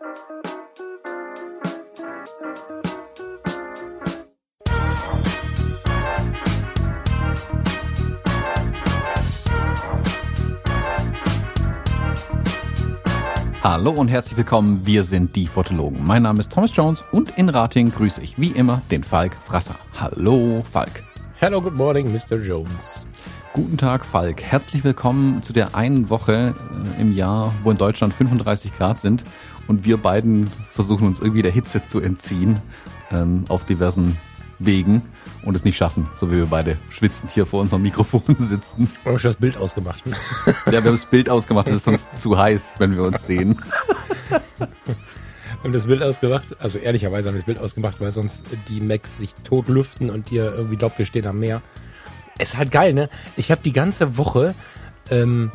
Hallo und herzlich willkommen, wir sind die Fotologen. Mein Name ist Thomas Jones und in Rating grüße ich wie immer den Falk Frasser. Hallo Falk. Hello, good morning, Mr. Jones. Guten Tag Falk, herzlich willkommen zu der einen Woche äh, im Jahr, wo in Deutschland 35 Grad sind und wir beiden versuchen uns irgendwie der Hitze zu entziehen ähm, auf diversen Wegen und es nicht schaffen, so wie wir beide schwitzend hier vor unserem Mikrofon sitzen. Wir haben schon das Bild ausgemacht. Ja, wir haben das Bild ausgemacht, es ist sonst zu heiß, wenn wir uns sehen. Haben das Bild ausgemacht, also ehrlicherweise haben wir das Bild ausgemacht, weil sonst die Macs sich tot lüften und ihr irgendwie glaubt, wir stehen am Meer. Ist halt geil, ne? Ich habe die ganze Woche ähm,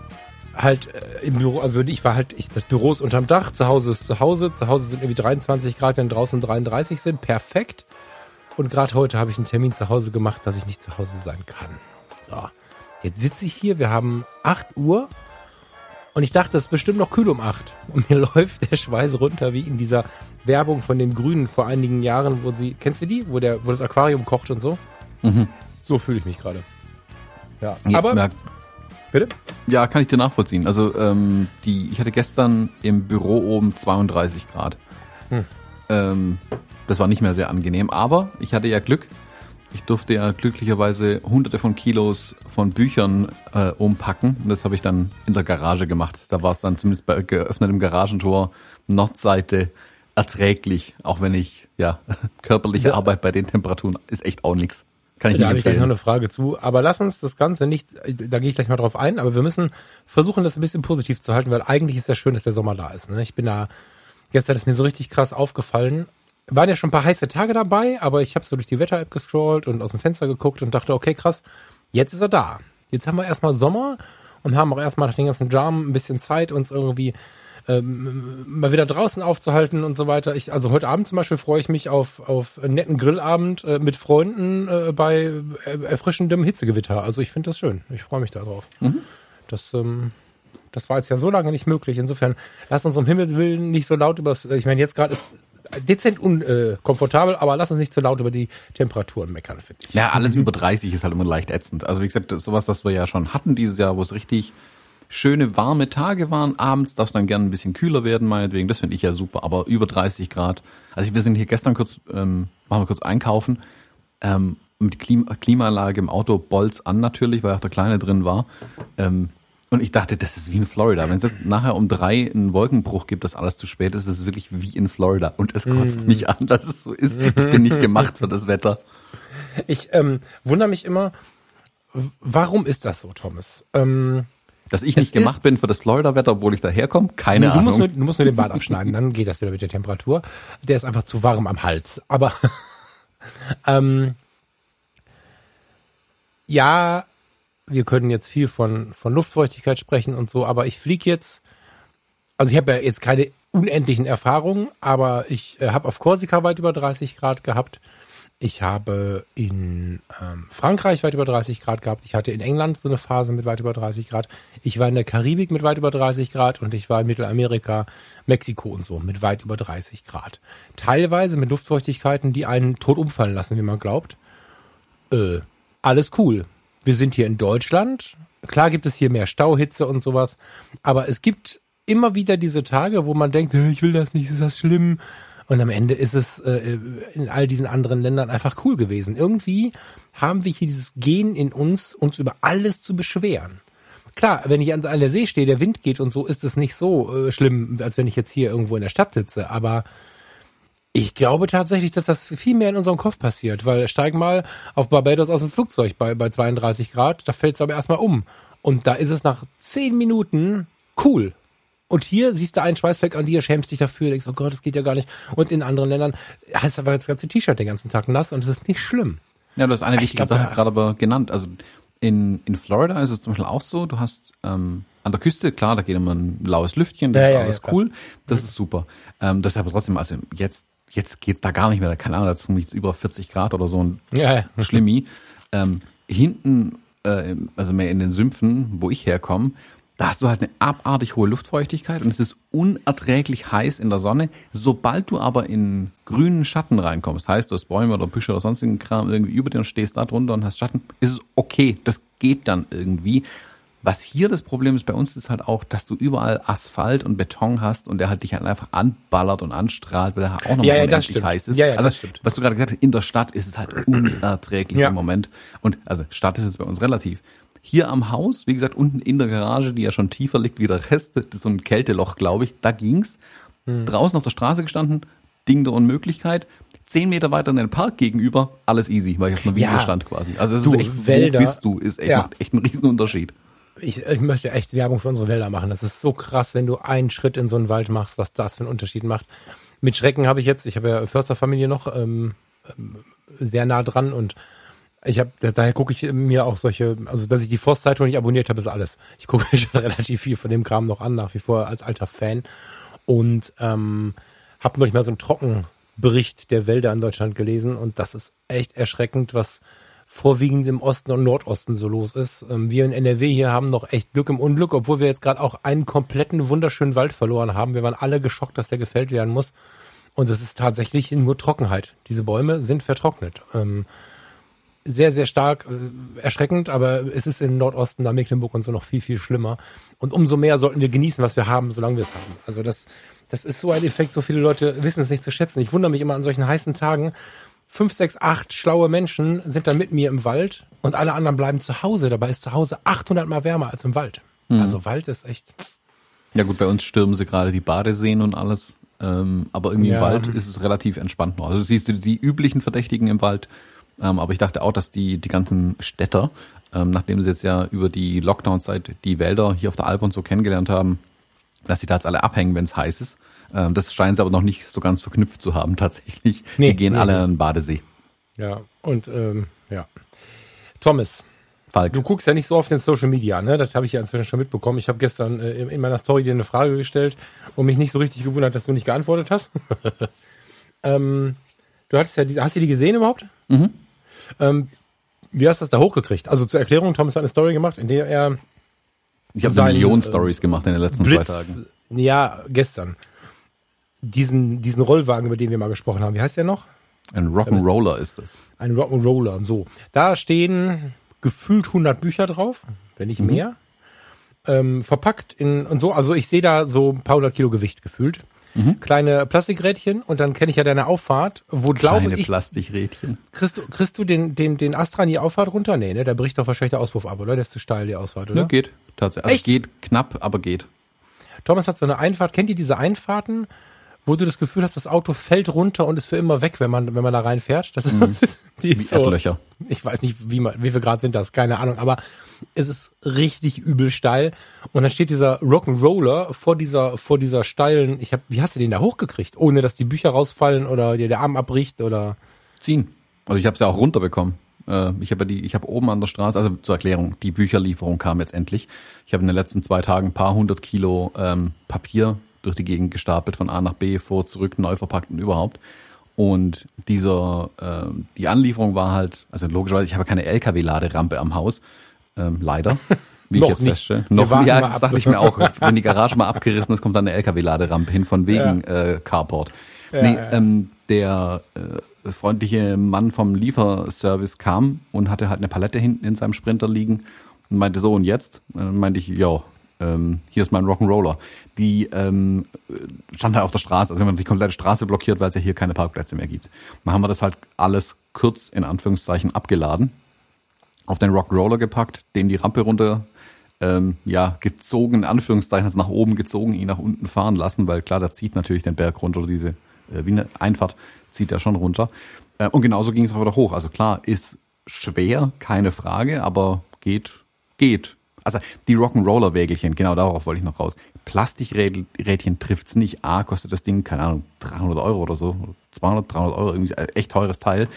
halt äh, im Büro, also ich war halt, ich, das Büro ist unterm Dach, zu Hause ist zu Hause, zu Hause sind irgendwie 23 Grad, wenn draußen 33 sind, perfekt. Und gerade heute habe ich einen Termin zu Hause gemacht, dass ich nicht zu Hause sein kann. So, jetzt sitze ich hier, wir haben 8 Uhr und ich dachte, es ist bestimmt noch kühl um 8. Und mir läuft der Schweiß runter, wie in dieser Werbung von den Grünen vor einigen Jahren, wo sie, kennst du die? Wo, der, wo das Aquarium kocht und so? Mhm. So fühle ich mich gerade. Ja, aber, na, bitte? ja, kann ich dir nachvollziehen. Also ähm, die, ich hatte gestern im Büro oben 32 Grad. Hm. Ähm, das war nicht mehr sehr angenehm, aber ich hatte ja Glück. Ich durfte ja glücklicherweise hunderte von Kilos von Büchern äh, umpacken. Und das habe ich dann in der Garage gemacht. Da war es dann zumindest bei geöffnetem Garagentor Nordseite erträglich, auch wenn ich, ja, körperliche Ja. Arbeit bei den Temperaturen ist echt auch nix. Kann ich Da habe ich gleich noch eine Frage zu. Aber lass uns das Ganze nicht, da gehe ich gleich mal drauf ein, aber wir müssen versuchen, das ein bisschen positiv zu halten, weil eigentlich ist ja schön, dass der Sommer da ist. Ne? Ich bin da, gestern ist mir so richtig krass aufgefallen. Waren ja schon ein paar heiße Tage dabei, aber ich habe so durch die Wetter-App gescrollt und aus dem Fenster geguckt und dachte, okay, krass, jetzt ist er da. Jetzt haben wir erstmal Sommer und haben auch erstmal nach den ganzen Jam ein bisschen Zeit, uns irgendwie ähm, mal wieder draußen aufzuhalten und so weiter. Ich, also heute Abend zum Beispiel freue ich mich auf, auf einen netten Grillabend äh, mit Freunden äh, bei äh, erfrischendem Hitzegewitter. Also ich finde das schön. Ich freue mich darauf. Das, ähm, das war jetzt ja so lange nicht möglich. Insofern, lass uns um Himmels Willen nicht so laut übers, ich meine, jetzt gerade ist dezent unkomfortabel, äh, aber lass uns nicht zu laut über die Temperaturen meckern, finde ich. Ja, alles über 30 ist halt immer leicht ätzend. Also wie gesagt, das ist sowas, das wir ja schon hatten dieses Jahr, wo es richtig schöne warme Tage waren. Abends darf es dann gerne ein bisschen kühler werden, meinetwegen. Das finde ich ja super. Aber über 30 Grad. Also wir sind hier gestern kurz, ähm, machen wir kurz einkaufen. Ähm, mit Klima Klimaanlage im Auto bolz an natürlich, weil auch der Kleine drin war. Ähm, und ich dachte, das ist wie in Florida. Wenn es jetzt nachher um drei einen Wolkenbruch gibt, dass alles zu spät ist, ist es wirklich wie in Florida. Und es kotzt mich an, dass es so ist. Ich bin nicht gemacht für das Wetter. Ich ähm, wundere mich immer, warum ist das so, Thomas? Ähm, Dass ich Es nicht gemacht bin für das Florida-Wetter, obwohl ich daherkomme, keine Nee, du, musst Ahnung. nur, du musst nur den Bart abschneiden, dann geht das wieder mit der Temperatur. Der ist einfach zu warm am Hals. Aber ähm, ja, wir können jetzt viel von, von Luftfeuchtigkeit sprechen und so, aber ich fliege jetzt, also ich habe ja jetzt keine unendlichen Erfahrungen, aber ich äh, habe auf Korsika weit über 30 Grad gehabt. Ich habe in ähm, Frankreich weit über 30 Grad gehabt. Ich hatte in England so eine Phase mit weit über 30 Grad. Ich war in der Karibik mit weit über 30 Grad und ich war in Mittelamerika, Mexiko und so mit weit über 30 Grad. Teilweise mit Luftfeuchtigkeiten, die einen tot umfallen lassen, wie man glaubt. Äh, alles cool. Wir sind hier in Deutschland. Klar gibt es hier mehr Stauhitze und sowas, aber es gibt immer wieder diese Tage, wo man denkt, "Äh, ich will das nicht, ist das schlimm? Und am Ende ist es äh, in all diesen anderen Ländern einfach cool gewesen. Irgendwie haben wir hier dieses Gen in uns, uns über alles zu beschweren. Klar, wenn ich an, an der See stehe, der Wind geht und so, ist es nicht so äh, schlimm, als wenn ich jetzt hier irgendwo in der Stadt sitze. Aber ich glaube tatsächlich, dass das viel mehr in unserem Kopf passiert, weil steig mal auf Barbados aus dem Flugzeug bei, bei 32 Grad, da fällt es aber erstmal um. Und da ist es nach 10 Minuten cool. Und hier siehst du einen Schweißfleck an dir, schämst dich dafür, denkst, oh Gott, das geht ja gar nicht. Und in anderen Ländern heißt aber das ganze T-Shirt den ganzen Tag nass und es ist nicht schlimm. Ja, du hast eine Ich wichtige glaub, Sache da- gerade aber genannt. Also in, in Florida ist es zum Beispiel auch so, du hast ähm, an der Küste, klar, da geht immer ein blaues Lüftchen, das Ja, ist alles ja, cool, das ist super. Ähm, das ist aber trotzdem, also jetzt, jetzt geht's da gar nicht mehr, keine Ahnung, jetzt jetzt über 40 Grad oder so ein Ja, ja. Schlimmi. Ähm, hinten, äh, also mehr in den Sümpfen, wo ich herkomme, da hast du halt eine abartig hohe Luftfeuchtigkeit und es ist unerträglich heiß in der Sonne. Sobald du aber in grünen Schatten reinkommst, heißt du hast Bäume oder Büsche oder sonstigen Kram irgendwie über dir und stehst da drunter und hast Schatten, ist es okay. Das geht dann irgendwie. Was hier das Problem ist bei uns, ist halt auch, dass du überall Asphalt und Beton hast und der halt dich halt einfach anballert und anstrahlt, weil er auch noch Ja, ja, das heiß ist. Ja, ja, also, das stimmt. was du gerade gesagt hast, in der Stadt ist es halt unerträglich Ja. im Moment. Und also Stadt ist jetzt bei uns relativ. Hier am Haus, wie gesagt, unten in der Garage, die ja schon tiefer liegt wie der Rest, das ist so ein Kälteloch, glaube ich, da ging's. Hm. Draußen auf der Straße gestanden, Ding der Unmöglichkeit. Zehn Meter weiter in den Park gegenüber, alles easy, weil ich auf einer Wiese Ja. stand quasi. Also es ist echt, Wälder- wo bist du, ist echt, Ja. macht echt einen riesen Unterschied. Ich, ich möchte echt Werbung für unsere Wälder machen. Das ist so krass, wenn du einen Schritt in so einen Wald machst, was das für einen Unterschied macht. Mit Schrecken habe ich jetzt, ich habe ja Försterfamilie noch ähm, ähm, sehr nah dran und ich habe, daher gucke ich mir auch solche, also dass ich die Forstzeitung nicht abonniert habe, ist alles. Ich gucke mir schon relativ viel von dem Kram noch an, nach wie vor als alter Fan. Und ähm, habe neulich mal so einen Trockenbericht der Wälder in Deutschland gelesen und das ist echt erschreckend, was vorwiegend im Osten und Nordosten so los ist. Ähm, wir in NRW hier haben noch echt Glück im Unglück, obwohl wir jetzt gerade auch einen kompletten wunderschönen Wald verloren haben. Wir waren alle geschockt, dass der gefällt werden muss. Und es ist tatsächlich nur Trockenheit. Diese Bäume sind vertrocknet. Ähm, sehr, sehr stark äh, erschreckend, aber es ist im Nordosten, da Mecklenburg und so noch viel, viel schlimmer. Und umso mehr sollten wir genießen, was wir haben, solange wir es haben. Also das, das ist so ein Effekt, so viele Leute wissen es nicht zu schätzen. Ich wundere mich immer an solchen heißen Tagen. Fünf, sechs, acht schlaue Menschen sind dann mit mir im Wald und alle anderen bleiben zu Hause. Dabei ist zu Hause 800 mal wärmer als im Wald. Also Wald ist echt, Ja gut, bei uns stürmen sie gerade die Badeseen und alles. Ähm, aber irgendwie Ja. im Wald ist es relativ entspannt noch. Also siehst du die üblichen Verdächtigen im Wald. Ähm, aber ich dachte auch, dass die, die ganzen Städter, ähm, nachdem sie jetzt ja über die Lockdown-Zeit die Wälder hier auf der Alp und so kennengelernt haben, dass die da jetzt alle abhängen, wenn es heiß ist. Ähm, das scheinen sie aber noch nicht so ganz verknüpft zu haben tatsächlich. Nee, die gehen nee, alle nee. an den Badesee. ja. Und ähm, ja. Thomas, Falk. Du guckst ja nicht so oft in Social Media, ne? Das habe ich ja inzwischen schon mitbekommen. Ich habe gestern äh, in in meiner Story dir eine Frage gestellt und mich nicht so richtig gewundert, dass du nicht geantwortet hast. ähm, du hattest ja diese, hast du die gesehen überhaupt? Mhm. Ähm, wie hast du das da hochgekriegt? Also zur Erklärung, Thomas hat eine Story gemacht, in der er Ich habe eine Million äh, Stories gemacht in den letzten Blitz, zwei Tagen. ja, gestern, diesen, diesen Rollwagen, über den wir mal gesprochen haben, wie heißt der noch? Ein Rock'n'Roller ist das. Ein Rock'n'Roller und so. Da stehen gefühlt 100 Bücher drauf, wenn nicht mehr. Ähm, verpackt in und so. Also ich sehe da so ein paar hundert Kilo Gewicht gefühlt. Kleine Plastikrädchen und dann kenne ich ja deine Auffahrt, wo glaube Kleine ich, Plastikrädchen. kriegst du, kriegst du den, den, den Astra in die Auffahrt runter? Nee, ne? Der bricht doch wahrscheinlich der Auspuff ab, oder? Der ist zu steil, die Ausfahrt, oder? Ja, geht. Tatsächlich. Also Echt? geht knapp, aber geht. Thomas hat so eine Einfahrt. Kennt ihr diese Einfahrten, wo du das Gefühl hast, das Auto fällt runter und ist für immer weg, wenn man, wenn man da reinfährt? Das ist, die Wie ist so, Erdlöcher. ich weiß nicht, wie, man, wie viel Grad sind das, keine Ahnung, aber es ist richtig übel steil. Und dann steht dieser Rock'n'Roller vor dieser, vor dieser steilen, ich hab, wie hast du den da hochgekriegt? Ohne dass die Bücher rausfallen oder dir der Arm abbricht oder, ziehen. Also ich habe es ja auch runterbekommen. Äh, Ich habe die, ich habe oben an der Straße, also zur Erklärung, die Bücherlieferung kam jetzt endlich. Ich habe in den letzten zwei Tagen ein paar hundert Kilo ähm, Papier durch die Gegend gestapelt, von A nach B, vor, zurück, neu verpackt und überhaupt. Und dieser, ähm, die Anlieferung war halt, also logischerweise, ich habe keine LKW-Laderampe am Haus, ähm, leider. Wie Noch ich jetzt nicht. feststelle. Wir Noch, ja, das ab. dachte ich mir auch. Wenn die Garage mal abgerissen ist, kommt dann eine LKW-Laderampe hin, von wegen äh, Carport. nee, ja. Ähm, der äh, freundliche Mann vom Lieferservice kam und hatte halt eine Palette hinten in seinem Sprinter liegen und meinte so und jetzt? Und dann meinte ich, ja, ähm, hier ist mein Rock'n'Roller. Die ähm, stand halt auf der Straße, also wir haben die komplette Straße blockiert, weil es ja hier keine Parkplätze mehr gibt. Dann haben wir das halt alles kurz in Anführungszeichen abgeladen, auf den Rock'n'Roller gepackt, den die Rampe runter ähm, ja, gezogen, in Anführungszeichen, also nach oben gezogen, ihn nach unten fahren lassen, weil klar, der zieht natürlich den Berg runter oder diese, äh, wie eine Einfahrt zieht er schon runter. Äh, und genauso ging es auch wieder hoch. Also klar, ist schwer, keine Frage, aber geht, geht. Also die Rock'n'Roller-Wägelchen, genau darauf wollte ich noch raus. Plastikrädchen trifft's nicht. A, kostet das Ding, keine Ahnung, 300 Euro oder so, 200, 300 Euro, irgendwie echt teures Teil.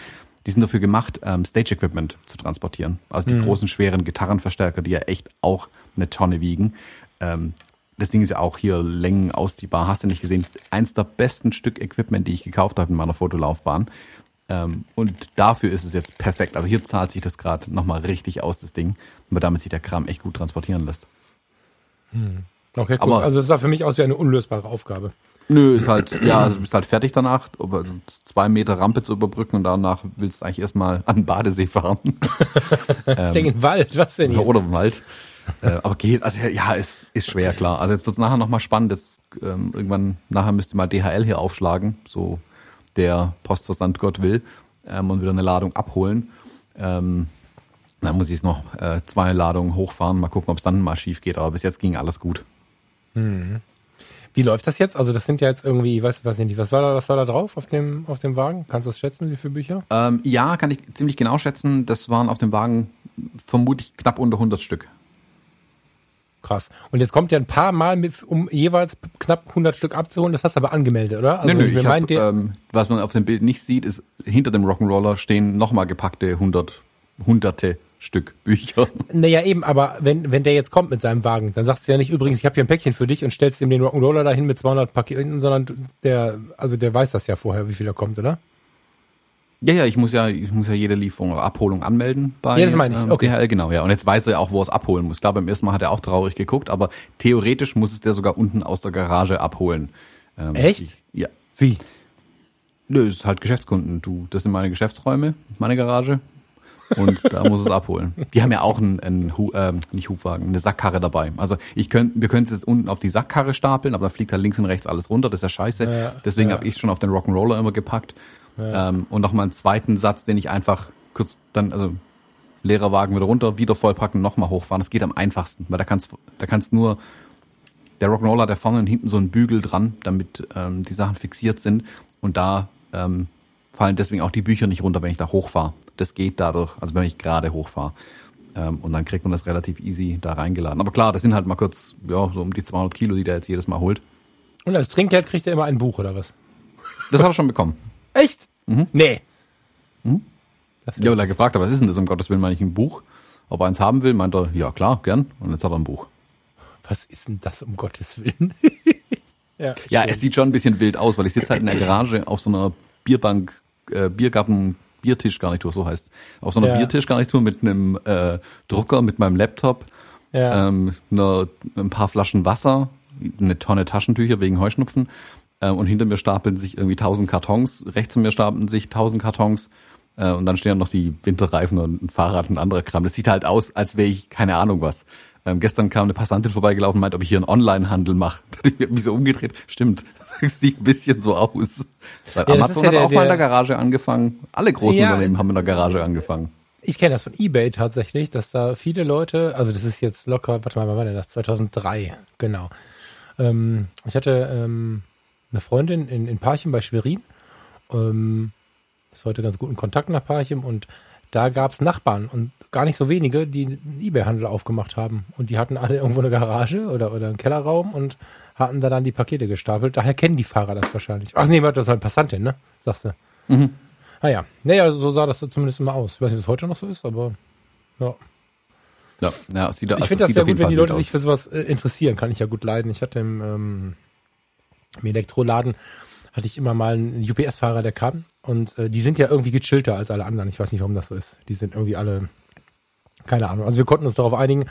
Die sind dafür gemacht, ähm, Stage-Equipment zu transportieren. Also die großen, schweren Gitarrenverstärker, die ja echt auch eine Tonne wiegen. Ähm, das Ding ist ja auch hier Längen ausziehbar. Hast du nicht gesehen? Eins der besten Stück Equipment, die ich gekauft habe in meiner Fotolaufbahn. Ähm, und dafür ist es jetzt perfekt. Also hier zahlt sich das gerade nochmal richtig aus, das Ding, weil damit sich der Kram echt gut transportieren lässt. Okay, cool. Aber- also das sah für mich aus wie eine unlösbare Aufgabe. Nö, ist halt, ja, also du bist halt fertig danach, aber also zwei Meter Rampe zu überbrücken und danach willst du eigentlich erstmal an den Badesee fahren. ich denke, im Wald, was denn jetzt? Oder im Wald. Äh, aber geht, also ja, ist, ist schwer, klar. Also jetzt wird's nachher nochmal spannend. Jetzt, ähm, irgendwann, nachher müsste mal DHL hier aufschlagen, so der Postversand Gott will, ähm, und wieder eine Ladung abholen. Ähm, dann muss ich es noch äh, zwei Ladungen hochfahren, mal gucken, ob es dann mal schief geht. Aber bis jetzt ging alles gut. Wie läuft das jetzt? Also das sind ja jetzt irgendwie, ich weiß, weiß nicht, was war da, was war da drauf auf dem, auf dem Wagen? Kannst du das schätzen, wie viele Bücher? Ähm, ja, kann ich ziemlich genau schätzen. Das waren auf dem Wagen vermutlich knapp unter 100 Stück. Krass. Und jetzt kommt ja ein paar Mal, mit, um jeweils knapp 100 Stück abzuholen. Das hast du aber angemeldet, oder? Also nö, nö, ich hab, ähm, was man auf dem Bild nicht sieht, ist hinter dem Rock'n'Roller stehen nochmal gepackte 100, hunderte Stück Bücher. Naja, eben, aber wenn, wenn der jetzt kommt mit seinem Wagen, dann sagst du ja nicht, übrigens, ich habe hier ein Päckchen für dich und stellst ihm den Rock'n'Roller dahin mit 200 Paketen, sondern der, also der weiß das ja vorher, wie viel da kommt, oder? Ja, ja, ich muss ja, ich muss ja jede Lieferung oder Abholung anmelden bei Ja, das meine ich. ähm, Okay. DHL, genau, ja. Und jetzt weiß er ja auch, wo er es abholen muss. Klar, beim ersten Mal hat er auch traurig geguckt, aber theoretisch muss es der sogar unten aus der Garage abholen. Ähm, Echt? Ich, ja. Wie? Nö, es ist halt Geschäftskunden. Du, das sind meine Geschäftsräume, meine Garage. Und da muss es abholen. Die haben ja auch einen, einen ähm, nicht Hubwagen, eine Sackkarre dabei. Also ich könnt, wir können es jetzt unten auf die Sackkarre stapeln, aber da fliegt halt links und rechts alles runter. Das ist ja scheiße. Ja, Deswegen ja. habe ich schon auf den Rock'n'Roller immer gepackt. Ähm, und nochmal einen zweiten Satz, den ich einfach kurz dann, also leerer Wagen wieder runter, wieder vollpacken, nochmal hochfahren. Das geht am einfachsten, weil da kannst da kannst nur der Rock'n'Roller hat da vorne und hinten so einen Bügel dran, damit ähm, die Sachen fixiert sind. Und da ähm, fallen deswegen auch die Bücher nicht runter, wenn ich da hochfahre. Das geht dadurch, also wenn ich gerade hochfahre. Ähm, und dann kriegt man das relativ easy da reingeladen. Aber klar, das sind halt mal kurz, ja, so um die 200 Kilo, die der jetzt jedes Mal holt. Und als Trinkgeld kriegt er immer ein Buch, oder was? Das hat er schon bekommen. Echt? Nee. Das ist Ja, weil er gefragt hat, was ist denn das, um Gottes Willen, meine ich ein Buch? Ob er eins haben will, meint er, ja klar, gern. Und jetzt hat er ein Buch. was ist denn das, um Gottes Willen? ja, Ja, es sieht schon ein bisschen wild aus, weil ich sitze halt in der Garage auf so einer Bierbank, äh, Biergarten, Biertischgarnitur, so heißt. Auf so einer Ja. Biertischgarnitur mit einem äh, Drucker, mit meinem Laptop, Ja. ähm, einer, ein paar Flaschen Wasser, eine Tonne Taschentücher wegen Heuschnupfen. Äh, und hinter mir stapeln sich irgendwie tausend Kartons, rechts von mir stapeln sich tausend Kartons. Äh, und dann stehen noch die Winterreifen und ein Fahrrad und anderer Kram. Das sieht halt aus, als wäre ich keine Ahnung was. Ähm, gestern kam eine Passantin vorbeigelaufen und meint, ob ich hier einen Online-Handel mache. Da hab ich mich so umgedreht. Stimmt, das sieht ein bisschen so aus. Weil das Amazon ja hat der- auch mal in der der- Garage angefangen. Alle großen Ja. Unternehmen haben in der Garage angefangen. Ich kenne das von eBay tatsächlich, dass da viele Leute, also das ist jetzt locker, warte mal, wann war denn das? 2003, genau. Ähm, ich hatte ähm, eine Freundin in, in Parchim bei Schwerin, ähm, ist heute ganz gut in Kontakt nach Parchim und da gab's Nachbarn und gar nicht so wenige, die einen eBay-Handel aufgemacht haben. Und die hatten alle irgendwo eine Garage oder, oder einen Kellerraum und hatten da dann die Pakete gestapelt. Daher kennen die Fahrer das wahrscheinlich. Ach nee, das war eine Passantin, ne? Sagst du. Mhm. Ah ja. Naja, so sah das zumindest immer aus. Ich weiß nicht, ob es heute noch so ist, aber ja. Ja, ja, es sieht, Ich also finde es das sehr gut, wenn die Leute sich für sowas äh, interessieren, kann ich ja gut leiden. Ich hatte im, ähm, im Elektroladen hatte ich immer mal einen UPS-Fahrer, der kam und äh, die sind ja irgendwie gechillter als alle anderen. Ich weiß nicht, warum das so ist. Die sind irgendwie alle, keine Ahnung. Also wir konnten uns darauf einigen,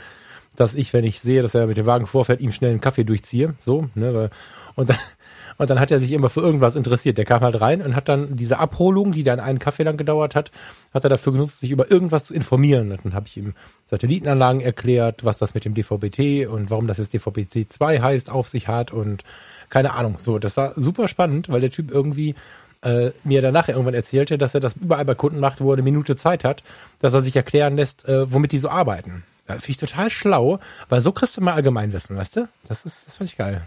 dass ich, wenn ich sehe, dass er mit dem Wagen vorfährt, ihm schnell einen Kaffee durchziehe. So, ne? Weil, und, dann, und dann hat er sich immer für irgendwas interessiert. Der kam halt rein und hat dann diese Abholung, die dann einen Kaffee lang gedauert hat, hat er dafür genutzt, sich über irgendwas zu informieren. Und dann habe ich ihm Satellitenanlagen erklärt, was das mit dem DVB-T und warum das jetzt DVB-T 2 heißt, auf sich hat und keine Ahnung. So, das war super spannend, weil der Typ irgendwie äh, mir danach irgendwann erzählte, dass er das überall bei Kunden macht, wo er eine Minute Zeit hat, dass er sich erklären lässt, äh, womit die so arbeiten. Da finde ich total schlau, weil so kriegst du mal Allgemeinwissen, weißt du? Das ist, das fand ich geil.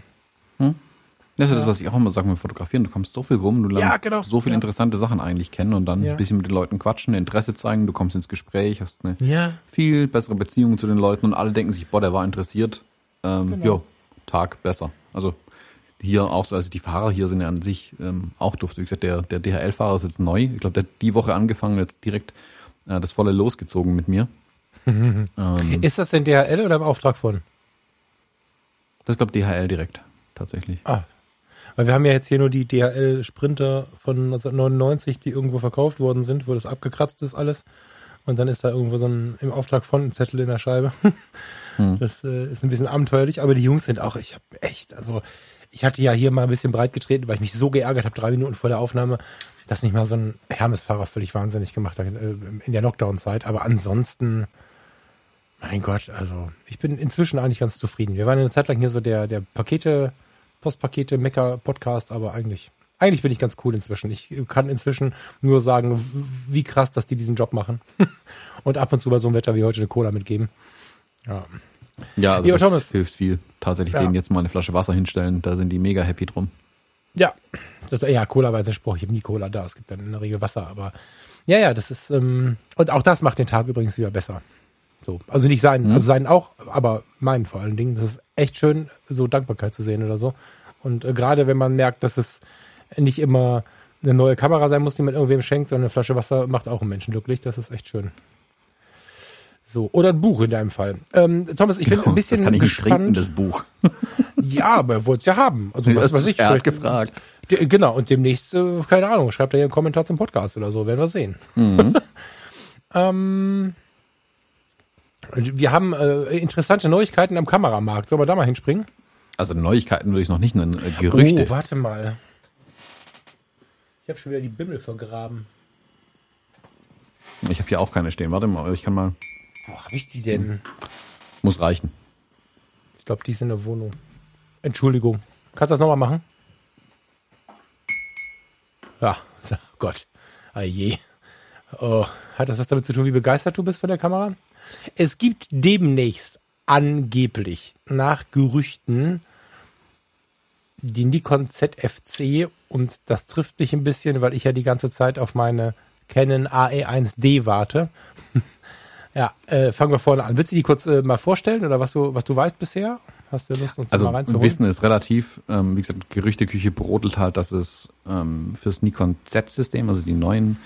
Das ist das, was ich auch immer sage mit Fotografieren. Du kommst so viel rum, du lernst Ja, genau. so viele Ja. interessante Sachen eigentlich kennen und dann Ja. ein bisschen mit den Leuten quatschen, Interesse zeigen, du kommst ins Gespräch, hast eine Ja. viel bessere Beziehung zu den Leuten und alle denken sich, boah, der war interessiert. Ähm, Genau. Jo, Tag besser. Also hier auch so, also die Fahrer hier sind ja an sich ähm, auch dufte. Wie gesagt, der, der DHL-Fahrer ist jetzt neu. Ich glaube, der hat die Woche angefangen, jetzt direkt äh, das volle losgezogen mit mir. ähm, Ist das denn DHL oder im Auftrag von? das glaube DHL direkt, tatsächlich. Ah. Weil wir haben ja jetzt hier nur die DHL Sprinter von 1999, die irgendwo verkauft worden sind, wo das abgekratzt ist alles. Und dann ist da irgendwo so ein im Auftrag von ein Zettel in der Scheibe. Hm. Das äh, ist ein bisschen abenteuerlich, aber die Jungs sind auch, ich habe echt, also ich hatte ja hier mal ein bisschen breit getreten, weil ich mich so geärgert habe, drei Minuten vor der Aufnahme, dass nicht mal so ein Hermes-Fahrer völlig wahnsinnig gemacht hat äh, in der Lockdown-Zeit. Aber ansonsten, mein Gott, also ich bin inzwischen eigentlich ganz zufrieden. Wir waren eine Zeit lang hier so der, der Pakete, Postpakete, Mecker-Podcast, aber eigentlich, eigentlich bin ich ganz cool inzwischen. Ich kann inzwischen nur sagen, wie krass, dass die diesen Job machen. und ab und zu bei so einem Wetter wie heute eine Cola mitgeben. Ja. Ja, also Lieber das Thomas. hilft viel. Tatsächlich ja. denen jetzt mal eine Flasche Wasser hinstellen, da sind die mega happy drum. Ja, das, ja, Cola war ein Spruch. Ich habe nie Cola da. Es gibt dann in der Regel Wasser, aber ja, ja, das ist ähm, und auch das macht den Tag übrigens wieder besser. So, also nicht sein, mhm. also sein auch, aber meinen vor allen Dingen. Das ist echt schön, so Dankbarkeit zu sehen oder so. Und äh, gerade wenn man merkt, dass es nicht immer eine neue Kamera sein muss, die man irgendwem schenkt, sondern eine Flasche Wasser macht auch einen Menschen glücklich. Das ist echt schön. So, oder ein Buch in deinem Fall. Ähm, Thomas, ich genau, bin ein bisschen das kann ich gespannt. Trinken, das Buch. ja, aber er wollte es ja haben. Also was weiß ich. Er hat gefragt. De, genau, und demnächst, äh, keine Ahnung, schreibt er hier einen Kommentar zum Podcast oder so, werden wir sehen. Mhm. ähm, wir haben äh, interessante Neuigkeiten am Kameramarkt. Sollen wir da mal hinspringen? Also Neuigkeiten würde ich noch nicht nennen, äh, Gerüchte. Oh, warte mal. Ich habe schon wieder die Bimmel vergraben. Ich habe hier auch keine stehen. Warte mal, ich kann mal. Wo habe ich die denn? Muss reichen. Ich glaube, die ist in der Wohnung. Entschuldigung. Kannst du das nochmal machen? Ja, oh Gott. Ah je. Oh, hat das was damit zu tun, wie begeistert du bist von der Kamera? Es gibt demnächst angeblich nach Gerüchten die Nikon ZFC und das trifft mich ein bisschen, weil ich ja die ganze Zeit auf meine Canon AE1D warte. Ja, äh, fangen wir vorne an. Willst du die kurz äh, mal vorstellen oder was du, was du weißt bisher? Hast du Lust, uns also, mal reinzuholen? Wissen ist relativ, ähm, wie gesagt, Gerüchteküche brodelt halt, dass es ähm, fürs Nikon Z-System, also die neuen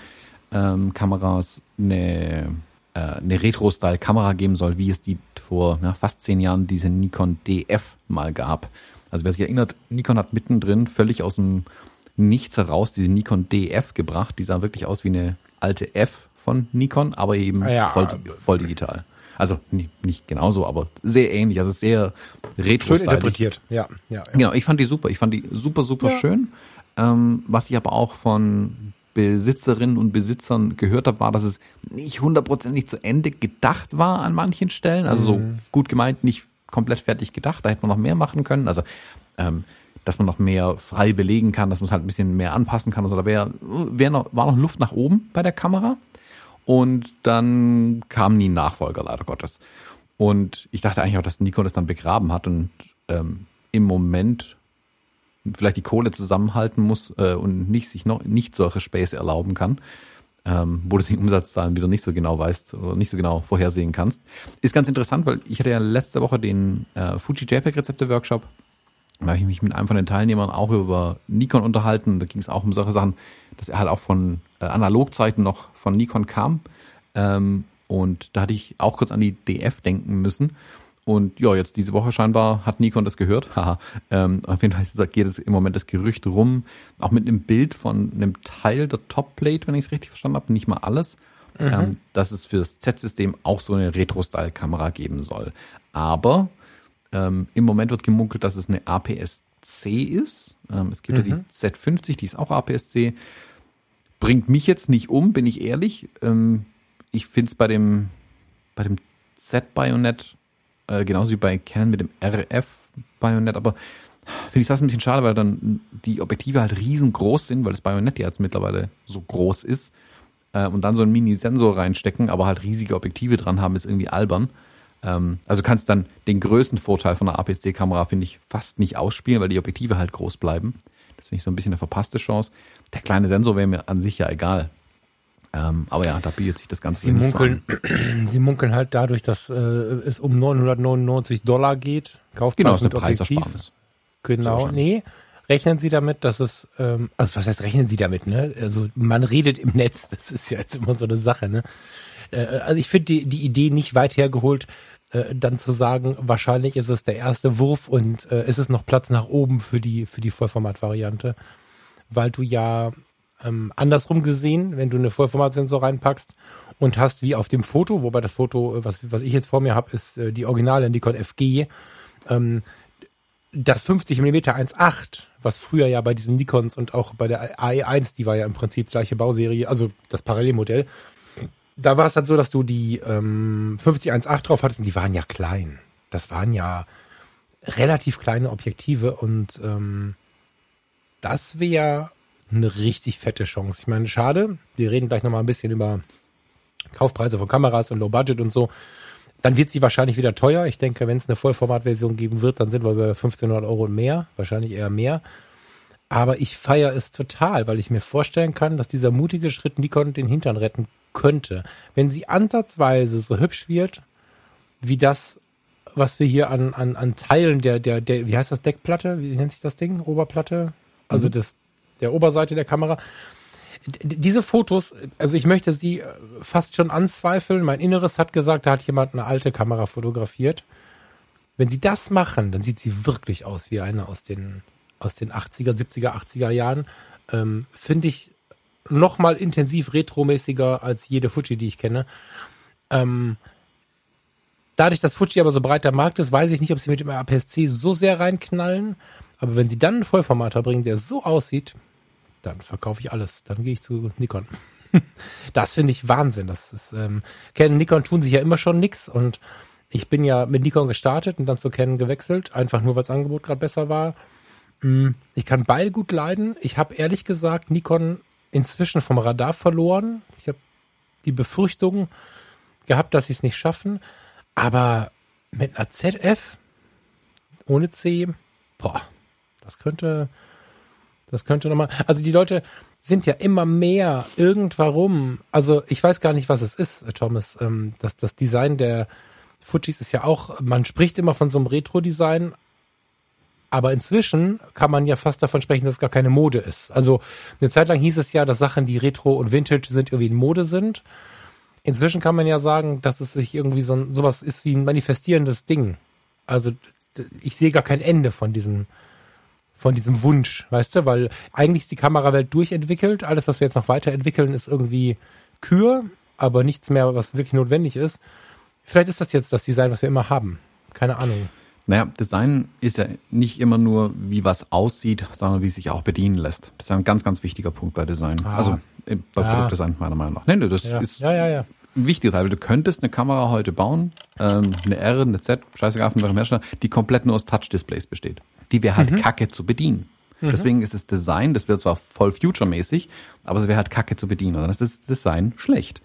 ähm, Kameras, eine, äh, eine Retro-Style-Kamera geben soll, wie es die vor ja, fast zehn Jahren diese Nikon DF mal gab. Also wer sich erinnert, Nikon hat mittendrin völlig aus dem Nichts heraus diese Nikon DF gebracht. Die sah wirklich aus wie eine alte F von Nikon, aber eben ja, voll, voll digital. Also nicht genauso, aber sehr ähnlich. Also sehr retro Schön interpretiert, ja, ja, ja. Genau, ich fand die super. Ich fand die super, super ja. schön. Ähm, was ich aber auch von Besitzerinnen und Besitzern gehört habe, war, dass es nicht hundertprozentig zu Ende gedacht war an manchen Stellen. Also mhm. so gut gemeint, nicht komplett fertig gedacht. Da hätte man noch mehr machen können. Also ähm, dass man noch mehr frei belegen kann, dass man es halt ein bisschen mehr anpassen kann. Also da wäre wär noch, war noch Luft nach oben bei der Kamera. Und dann kam nie ein Nachfolger, leider Gottes. Und ich dachte eigentlich auch, dass Nikon das dann begraben hat und ähm, im Moment vielleicht die Kohle zusammenhalten muss äh, und nicht sich noch nicht solche Späße erlauben kann, ähm, wo du die Umsatzzahlen wieder nicht so genau weißt oder nicht so genau vorhersehen kannst. Ist ganz interessant, weil ich hatte ja letzte Woche den äh, Fuji JPEG Rezepte Workshop. Da habe ich mich mit einem von den Teilnehmern auch über Nikon unterhalten. Da ging es auch um solche Sachen, dass er halt auch von äh, Analogzeiten noch von Nikon kam. Ähm, und da hatte ich auch kurz an die DF denken müssen. Und ja, jetzt diese Woche scheinbar hat Nikon das gehört. Haha. ähm, auf jeden Fall geht es im Moment das Gerücht rum, auch mit einem Bild von einem Teil der Topplate, wenn ich es richtig verstanden habe, nicht mal alles, mhm. ähm, dass es fürs Z-System auch so eine Retro-Style-Kamera geben soll. Aber ähm, im Moment wird gemunkelt, dass es eine APS-C ist. Ähm, es gibt mhm. ja die Z50, die ist auch APS-C. Bringt mich jetzt nicht um, bin ich ehrlich. Ähm, ich finde es bei dem, bei dem Z-Bayonet, äh, genauso wie bei Canon mit dem RF-Bayonet, aber finde ich das ein bisschen schade, weil dann die Objektive halt riesengroß sind, weil das Bayonet ja jetzt mittlerweile so groß ist. Äh, und dann so einen Mini-Sensor reinstecken, aber halt riesige Objektive dran haben, ist irgendwie albern. Ähm, also kannst dann den größten Vorteil von einer APS-C-Kamera, finde ich, fast nicht ausspielen, weil die Objektive halt groß bleiben. Das finde ich so ein bisschen eine verpasste Chance. Der kleine Sensor wäre mir an sich ja egal. Ähm, aber ja, da bietet sich das Ganze sie munkeln, so Sie munkeln halt dadurch, dass äh, es um 999 Dollar geht. Kauft genau, ist eine Preisersparnis. Genau, nee. Rechnen Sie damit, dass es, ähm, also was heißt rechnen Sie damit, ne? Also man redet im Netz, das ist ja jetzt immer so eine Sache, ne? Äh, also ich finde die, die Idee nicht weit hergeholt, äh, dann zu sagen, wahrscheinlich ist es der erste Wurf und äh, ist es noch Platz nach oben für die, für die Vollformat-Variante. Weil du ja ähm, andersrum gesehen, wenn du eine Vollformatsensor reinpackst und hast wie auf dem Foto, wobei das Foto, was, was ich jetzt vor mir habe, ist äh, die originale Nikon FG, ähm, das 50 mm 1.8, was früher ja bei diesen Nikons und auch bei der AE1, die war ja im Prinzip gleiche Bauserie, also das Parallelmodell, da war es halt so, dass du die ähm, 50 1.8 drauf hattest und die waren ja klein. Das waren ja relativ kleine Objektive und ähm, das wäre eine richtig fette Chance. Ich meine, schade, wir reden gleich nochmal ein bisschen über Kaufpreise von Kameras und Low Budget und so. Dann wird sie wahrscheinlich wieder teuer. Ich denke, wenn es eine Vollformatversion geben wird, dann sind wir bei 1500 Euro und mehr. Wahrscheinlich eher mehr. Aber ich feiere es total, weil ich mir vorstellen kann, dass dieser mutige Schritt Nikon den Hintern retten könnte. Wenn sie ansatzweise so hübsch wird, wie das, was wir hier an, an, an Teilen der, der, der, wie heißt das, Deckplatte? Wie nennt sich das Ding? Oberplatte? Also mhm. das, der Oberseite der Kamera diese Fotos, also ich möchte sie äh, fast schon anzweifeln. Mein Inneres hat gesagt, da hat jemand eine alte Kamera fotografiert. Wenn sie das machen, dann sieht sie wirklich aus wie eine aus den, aus den 80er, 70er, 80er Jahren. Ähm, Finde ich noch mal intensiv retromäßiger als jede Fuji, die ich kenne. Ähm, dadurch, dass Fuji aber so breit der Markt ist, weiß ich nicht, ob sie mit dem APS-C so sehr reinknallen. Aber wenn sie dann einen Vollformater bringen, der so aussieht, dann verkaufe ich alles. Dann gehe ich zu Nikon. das finde ich Wahnsinn. Das ist, ähm, Canon, Nikon tun sich ja immer schon nix und ich bin ja mit Nikon gestartet und dann zu Canon gewechselt, einfach nur, weil das Angebot gerade besser war. Mm, ich kann beide gut leiden. Ich habe ehrlich gesagt Nikon inzwischen vom Radar verloren. Ich habe die Befürchtung gehabt, dass sie es nicht schaffen. Aber mit einer ZF ohne C, boah, das könnte, das könnte nochmal. Also die Leute sind ja immer mehr irgendwarum. Also ich weiß gar nicht, was es ist, Thomas. Ähm, das, das Design der Fujis ist ja auch, man spricht immer von so einem Retro-Design, aber inzwischen kann man ja fast davon sprechen, dass es gar keine Mode ist. Also eine Zeit lang hieß es ja, dass Sachen, die Retro und Vintage sind, irgendwie in Mode sind. Inzwischen kann man ja sagen, dass es sich irgendwie so sowas ist wie ein manifestierendes Ding. Also ich sehe gar kein Ende von diesem, von diesem Wunsch, weißt du, weil eigentlich ist die Kamerawelt durchentwickelt. Alles, was wir jetzt noch weiterentwickeln, ist irgendwie Kür, aber nichts mehr, was wirklich notwendig ist. Vielleicht ist das jetzt das Design, was wir immer haben. Keine Ahnung. Naja, Design ist ja nicht immer nur, wie was aussieht, sondern wie es sich auch bedienen lässt. Das ist ein ganz, ganz wichtiger Punkt bei Design. Ah. Also äh, bei ja. Produktdesign meiner Meinung nach. Nein, das ja. ist ja, ja, ja. ein wichtiger Teil. Du könntest eine Kamera heute bauen, ähm, eine R, eine Z, scheißegal von welchem Hersteller, die komplett nur aus Touch-Displays besteht die wäre halt mhm. kacke zu bedienen. Mhm. Deswegen ist das Design, das wird zwar voll future-mäßig, aber es wäre halt kacke zu bedienen. Und dann ist das Design schlecht.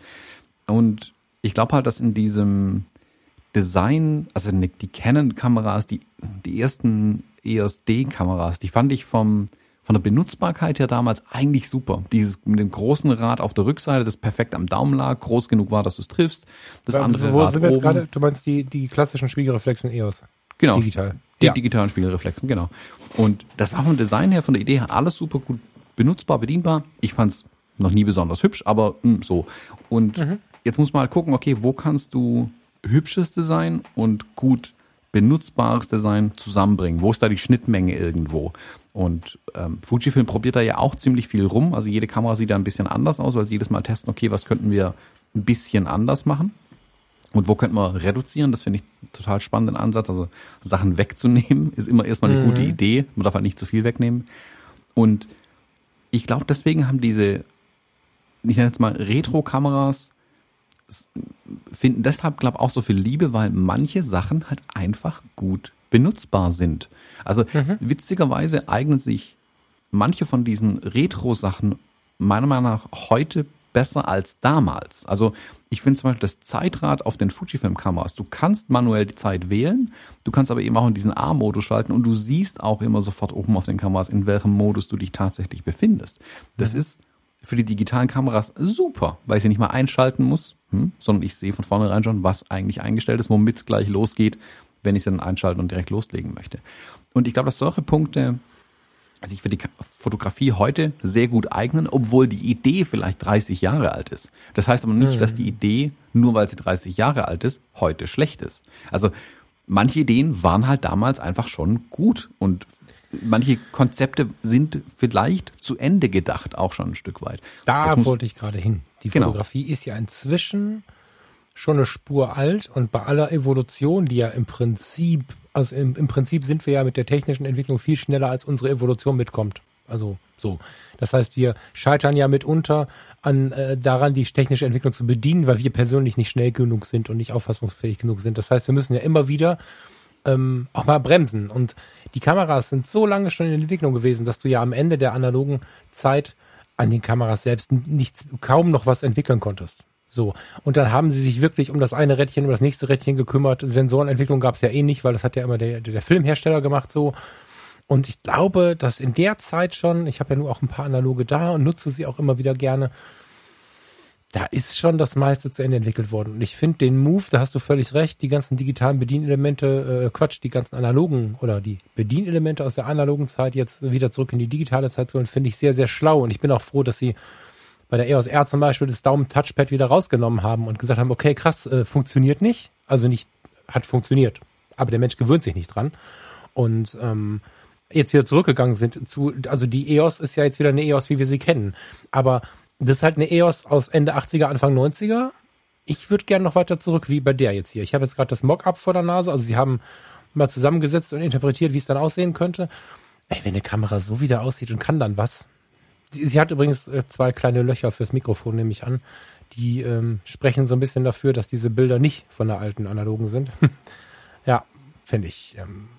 Und ich glaube halt, dass in diesem Design, also die Canon-Kameras, die, die ersten EOS-D-Kameras, die fand ich vom, von der Benutzbarkeit her damals eigentlich super. Dieses mit dem großen Rad auf der Rückseite, das perfekt am Daumen lag, groß genug war, dass du es triffst. Das ja, andere wo Rad sind wir jetzt gerade? Du meinst die, die klassischen Spiegelreflexen EOS? Genau. Digital. Die ja. digitalen Spiegelreflexen, genau. Und das war vom Design her, von der Idee her alles super gut benutzbar, bedienbar. Ich fand es noch nie besonders hübsch, aber mh, hm, so. Und mhm. jetzt muss man halt gucken, okay, wo kannst du hübsches Design und gut benutzbares Design zusammenbringen? Wo ist da die Schnittmenge irgendwo? Und ähm, Fujifilm probiert da ja auch ziemlich viel rum. Also jede Kamera sieht da ein bisschen anders aus, weil sie jedes Mal testen, okay, was könnten wir ein bisschen anders machen? Und wo könnte man reduzieren? Das finde ich total spannenden Ansatz. Also Sachen wegzunehmen ist immer erstmal eine mhm. gute Idee. Man darf halt nicht zu viel wegnehmen. Und ich glaube, deswegen haben diese, ich nenne jetzt mal Retro-Kameras, finden deshalb, glaube ich, auch so viel Liebe, weil manche Sachen halt einfach gut benutzbar sind. Also mhm. witzigerweise eignen sich manche von diesen Retro-Sachen meiner Meinung nach heute besser als damals. Also ich finde zum Beispiel das Zeitrad auf den Fujifilm-Kameras. Du kannst manuell die Zeit wählen, du kannst aber eben auch in diesen A-Modus schalten und du siehst auch immer sofort oben auf den Kameras, in welchem Modus du dich tatsächlich befindest. Das mhm. ist für die digitalen Kameras super, weil ich sie nicht mal einschalten muss, hm, sondern ich sehe von vornherein schon, was eigentlich eingestellt ist, womit es gleich losgeht, wenn ich sie dann einschalten und direkt loslegen möchte. Und ich glaube, dass solche Punkte sich für die Fotografie heute sehr gut eignen, obwohl die Idee vielleicht 30 Jahre alt ist. Das heißt aber nicht, mhm. dass die Idee, nur weil sie 30 Jahre alt ist, heute schlecht ist. Also manche Ideen waren halt damals einfach schon gut und manche Konzepte sind vielleicht zu Ende gedacht, auch schon ein Stück weit. Da wollte ich gerade hin. Die Genau. Fotografie ist ja inzwischen schon eine Spur alt und bei aller Evolution, die ja im Prinzip, also im, im Prinzip sind wir ja mit der technischen Entwicklung viel schneller, als unsere Evolution mitkommt. Also so. Das heißt, wir scheitern ja mitunter an äh, daran, die technische Entwicklung zu bedienen, weil wir persönlich nicht schnell genug sind und nicht auffassungsfähig genug sind. Das heißt, wir müssen ja immer wieder ähm, auch mal bremsen. Und die Kameras sind so lange schon in Entwicklung gewesen, dass du ja am Ende der analogen Zeit an den Kameras selbst nichts, kaum noch was entwickeln konntest. So. Und dann haben sie sich wirklich um das eine Rädchen, um das nächste Rädchen gekümmert. Sensorenentwicklung gab es ja eh nicht, weil das hat ja immer der, der Filmhersteller gemacht so. Und ich glaube, dass in der Zeit schon, ich habe ja nur auch ein paar analoge da und nutze sie auch immer wieder gerne, da ist schon das meiste zu Ende entwickelt worden. Und ich finde den Move, da hast du völlig recht, die ganzen digitalen Bedienelemente, äh, Quatsch, die ganzen analogen oder die Bedienelemente aus der analogen Zeit jetzt wieder zurück in die digitale Zeit zu holen, finde ich sehr, sehr schlau. Und ich bin auch froh, dass sie bei der EOS R zum Beispiel das Daumen-Touchpad wieder rausgenommen haben und gesagt haben, okay, krass, äh, funktioniert nicht. Also nicht, hat funktioniert. Aber der Mensch gewöhnt sich nicht dran. Und ähm, jetzt wieder zurückgegangen sind zu, also die EOS ist ja jetzt wieder eine EOS, wie wir sie kennen. Aber das ist halt eine EOS aus Ende 80er, Anfang 90er. Ich würde gerne noch weiter zurück, wie bei der jetzt hier. Ich habe jetzt gerade das Mock-up vor der Nase. Also sie haben mal zusammengesetzt und interpretiert, wie es dann aussehen könnte. Ey, wenn eine Kamera so wieder aussieht und kann dann was. Sie, sie hat übrigens äh, zwei kleine Löcher fürs Mikrofon, nehme ich an. Die ähm, sprechen so ein bisschen dafür, dass diese Bilder nicht von der alten analogen sind. ja, finde ich ähm,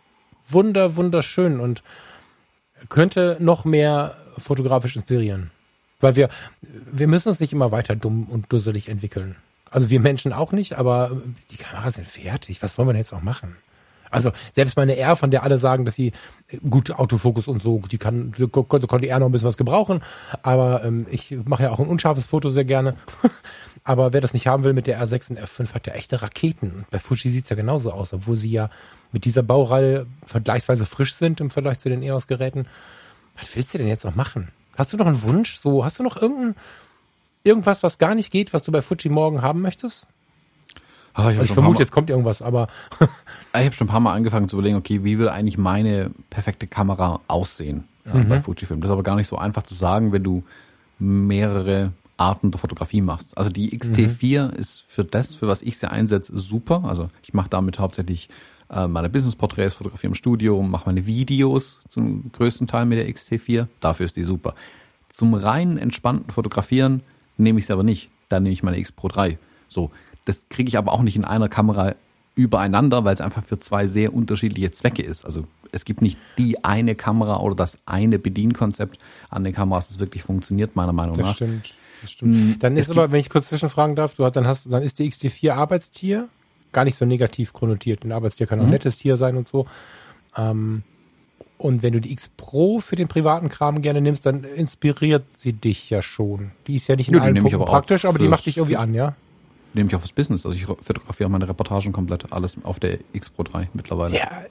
wunder, wunderschön und könnte noch mehr fotografisch inspirieren. Weil wir, wir müssen uns nicht immer weiter dumm und dusselig entwickeln. Also wir Menschen auch nicht, aber die Kameras sind fertig. Was wollen wir denn jetzt auch machen? Also selbst meine R, von der alle sagen, dass sie äh, gut Autofokus und so, die kann, die konnte, konnte R noch ein bisschen was gebrauchen. Aber ähm, ich mache ja auch ein unscharfes Foto sehr gerne. aber wer das nicht haben will mit der R6 und R5, hat ja echte Raketen. Und bei Fuji sieht's ja genauso aus, obwohl sie ja mit dieser Baureihe vergleichsweise frisch sind im Vergleich zu den EOS-Geräten. Was willst du denn jetzt noch machen? Hast du noch einen Wunsch? So, hast du noch irgendein, irgendwas, was gar nicht geht, was du bei Fuji morgen haben möchtest? Ah, ich, Also ich vermute, jetzt kommt irgendwas, aber Ich habe schon ein paar Mal angefangen zu überlegen, okay, wie will eigentlich meine perfekte Kamera aussehen äh, bei Fujifilm? Das ist aber gar nicht so einfach zu sagen, wenn du mehrere Arten der Fotografie machst. Also die XT4 ist für das, für was ich sie einsetze, super. Also ich mache damit hauptsächlich äh, meine Business-Porträts, fotografiere im Studio, mache meine Videos zum größten Teil mit der XT4. Dafür ist die super. Zum reinen entspannten Fotografieren nehme ich sie aber nicht. Dann nehme ich meine X Pro 3. So, das kriege ich aber auch nicht in einer Kamera übereinander, weil es einfach für zwei sehr unterschiedliche Zwecke ist. Also es gibt nicht die eine Kamera oder das eine Bedienkonzept an den Kameras, das wirklich funktioniert, meiner Meinung das nach. stimmt. Das stimmt. Dann es ist aber, wenn ich kurz zwischenfragen darf, du hast, dann hast, dann ist die XT4 Arbeitstier gar nicht so negativ konnotiert. Ein Arbeitstier kann auch ein nettes Tier sein und so. Ähm, und wenn du die X Pro für den privaten Kram gerne nimmst, dann inspiriert sie dich ja schon. Die ist ja nicht in Nö, allen Punkten aber praktisch, aber die macht dich irgendwie an, ja? Nehme ich auch fürs Business. Also ich fotografiere meine Reportagen komplett alles auf der X Pro 3 mittlerweile. Ja,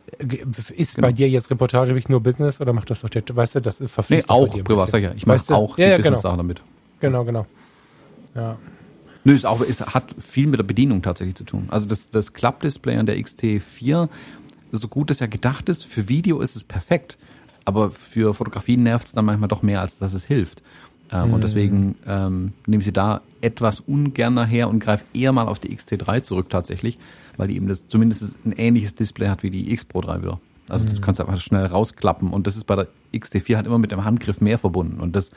ist Genau. bei dir jetzt Reportage wirklich nur Business oder macht das auch der, weißt du, das Nee, verfließt doch auch privat, sag ich ja. Ich mache Weißt du? auch ja, die ja, genau, Business-Sachen damit. genau, genau. Ja. Nö, ist auch, es hat viel mit der Bedienung tatsächlich zu tun. Also das, das Klappdisplay an der XT4, so gut es ja gedacht ist, für Video ist es perfekt. Aber für Fotografie nervt es dann manchmal doch mehr, als dass es hilft. Ähm, Und deswegen ähm, nehme ich sie da etwas ungerner her und greife eher mal auf die XT3 zurück tatsächlich, weil die eben das zumindest ein ähnliches Display hat wie die X Pro 3 wieder. Also du kannst einfach schnell rausklappen und das ist bei der XT4 halt immer mit dem Handgriff mehr verbunden. Und das,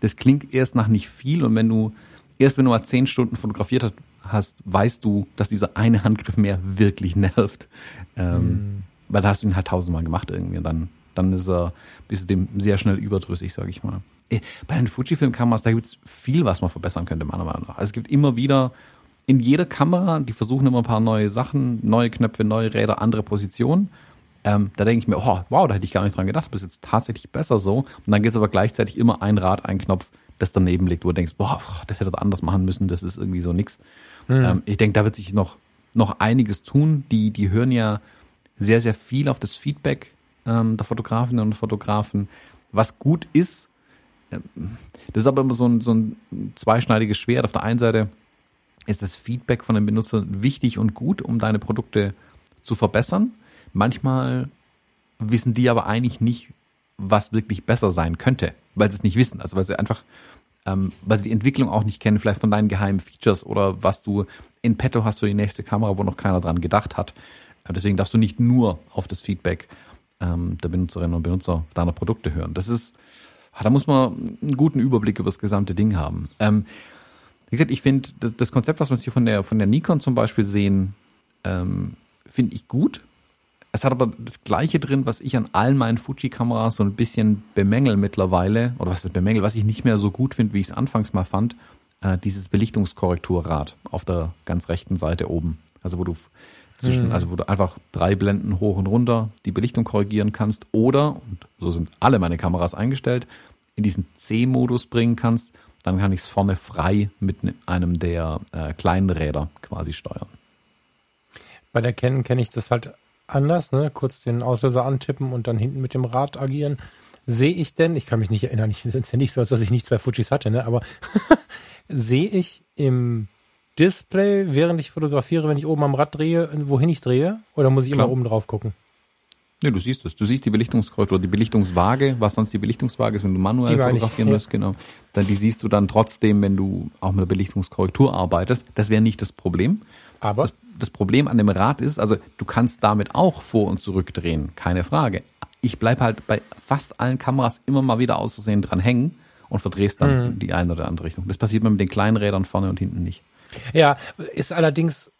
das klingt erst nach nicht viel und wenn du erst wenn du mal zehn Stunden fotografiert hast, weißt du, dass dieser eine Handgriff mehr wirklich nervt. Ähm, Weil da hast du ihn halt tausendmal gemacht irgendwie und dann, dann ist er, bist du dem sehr schnell überdrüssig, sag ich mal. Äh, Bei den Fujifilm-Kameras, da gibt's viel, was man verbessern könnte, meiner Meinung nach. Also es gibt immer wieder in jeder Kamera, die versuchen immer ein paar neue Sachen, neue Knöpfe, neue Räder, andere Positionen. Ähm, da denke ich mir, oh, wow, da hätte ich gar nicht dran gedacht, das ist jetzt tatsächlich besser so. Und dann gibt es aber gleichzeitig immer ein Rad, ein Knopf, das daneben liegt, wo du denkst, boah, das hätte er anders machen müssen, das ist irgendwie so nix. Ähm, ich denke, da wird sich noch, noch einiges tun. Die, die hören ja sehr, sehr viel auf das Feedback ähm, der Fotografinnen und Fotografen, was gut ist. Das ist aber immer so ein, so ein zweischneidiges Schwert. Auf der einen Seite ist das Feedback von den Benutzern wichtig und gut, um deine Produkte zu verbessern. Manchmal wissen die aber eigentlich nicht, was wirklich besser sein könnte, weil sie es nicht wissen. Also weil sie einfach, ähm, weil sie die Entwicklung auch nicht kennen, vielleicht von deinen geheimen Features oder was du in petto hast für die nächste Kamera, wo noch keiner dran gedacht hat. Äh, deswegen darfst du nicht nur auf das Feedback ähm, der Benutzerinnen und Benutzer deiner Produkte hören. Das ist, da muss man einen guten Überblick über das gesamte Ding haben. Ähm, wie gesagt, ich finde das, das, Konzept, was wir hier von der von der Nikon zum Beispiel sehen, ähm, finde ich gut. Es hat aber das Gleiche drin, was ich an allen meinen Fuji-Kameras so ein bisschen bemängel mittlerweile, oder was ist bemängel, was ich nicht mehr so gut finde, wie ich es anfangs mal fand, äh, dieses Belichtungskorrekturrad auf der ganz rechten Seite oben. Also wo du zwischen, mhm. also wo du einfach drei Blenden hoch und runter die Belichtung korrigieren kannst oder, und so sind alle meine Kameras eingestellt, in diesen C-Modus bringen kannst, dann kann ich es vorne frei mit einem der äh, kleinen Räder quasi steuern. Bei der Canon kenne ich das halt anders, ne? Kurz den Auslöser antippen und dann hinten mit dem Rad agieren. Sehe ich denn, ich kann mich nicht erinnern, ich ist ja nicht so, als dass ich nicht zwei Fujis hatte, ne? Aber sehe ich im Display, während ich fotografiere, wenn ich oben am Rad drehe, wohin ich drehe? Oder muss ich Klar. immer oben drauf gucken? Nee, du siehst es. Du siehst die Belichtungskorrektur, die Belichtungswaage, was sonst die Belichtungswaage ist, wenn du manuell fotografieren musst, genau. Dann die siehst du dann trotzdem, wenn du auch mit der Belichtungskorrektur arbeitest. Das wäre nicht das Problem. Aber das, das, Problem an dem Rad ist, also du kannst damit auch vor und zurück drehen, keine Frage. Ich bleib halt bei fast allen Kameras immer mal wieder auszusehen dran hängen und verdrehst dann mhm. die eine oder andere Richtung. Das passiert mir mit den kleinen Rädern vorne und hinten nicht. Ja, ist allerdings,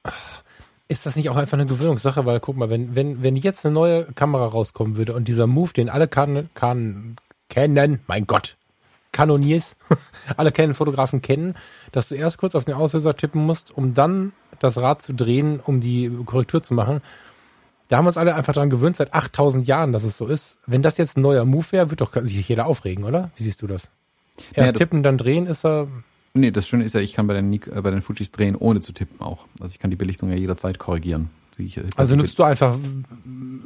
ist das nicht auch einfach eine Gewöhnungssache? Weil guck mal, wenn, wenn, wenn jetzt eine neue Kamera rauskommen würde und dieser Move, den alle kann, kann, kennen, mein Gott, Kanoniers, alle Canon-Fotografen kennen, dass du erst kurz auf den Auslöser tippen musst, um dann das Rad zu drehen, um die Korrektur zu machen. Da haben wir uns alle einfach daran gewöhnt, seit 8000 Jahren, dass es so ist. Wenn das jetzt ein neuer Move wäre, wird doch sich jeder aufregen, oder? Wie siehst du das? Erst ja, tippen, dann drehen, ist er Nee, das Schöne ist ja, ich kann bei den, äh, bei den Fujis drehen, ohne zu tippen auch. Also ich kann die Belichtung ja jederzeit korrigieren. Ich, äh, also nutzt du einfach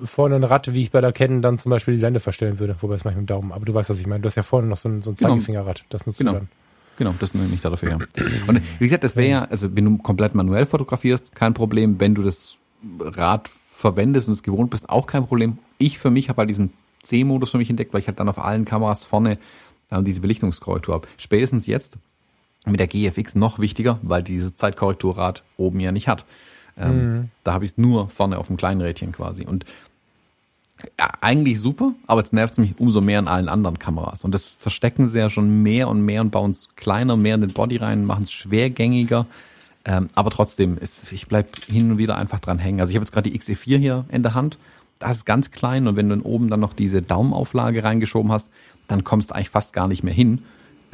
vorne ein Rad, wie ich bei der Canon dann zum Beispiel die Blende verstellen würde, wobei es mache ich mit dem Daumen. Aber du weißt, was ich meine. Du hast ja vorne noch so ein, so ein genau. Zeigefingerrad. Das nutzt genau. du dann. Genau, das nehme ich da dafür her. Und wie gesagt, das wäre ja, also wenn du komplett manuell fotografierst, kein Problem. Wenn du das Rad verwendest und es gewohnt bist, auch kein Problem. Ich für mich habe halt diesen C-Modus für mich entdeckt, weil ich halt dann auf allen Kameras vorne äh, diese Belichtungskorrektur habe. Spätestens jetzt mit der GFX noch wichtiger, weil dieses Zeitkorrekturrad oben ja nicht hat. Ähm, mhm. Da habe ich es nur vorne auf dem kleinen Rädchen quasi. Und ja, eigentlich super, aber jetzt nervt es mich umso mehr an allen anderen Kameras. Und das verstecken sie ja schon mehr und mehr und bauen es kleiner, mehr in den Body rein, machen es schwergängiger. Ähm, aber trotzdem, ist, ich bleib hin und wieder einfach dran hängen. Also ich habe jetzt gerade die XE4 hier in der Hand. Das ist ganz klein und wenn du dann oben dann noch diese Daumenauflage reingeschoben hast, dann kommst du eigentlich fast gar nicht mehr hin.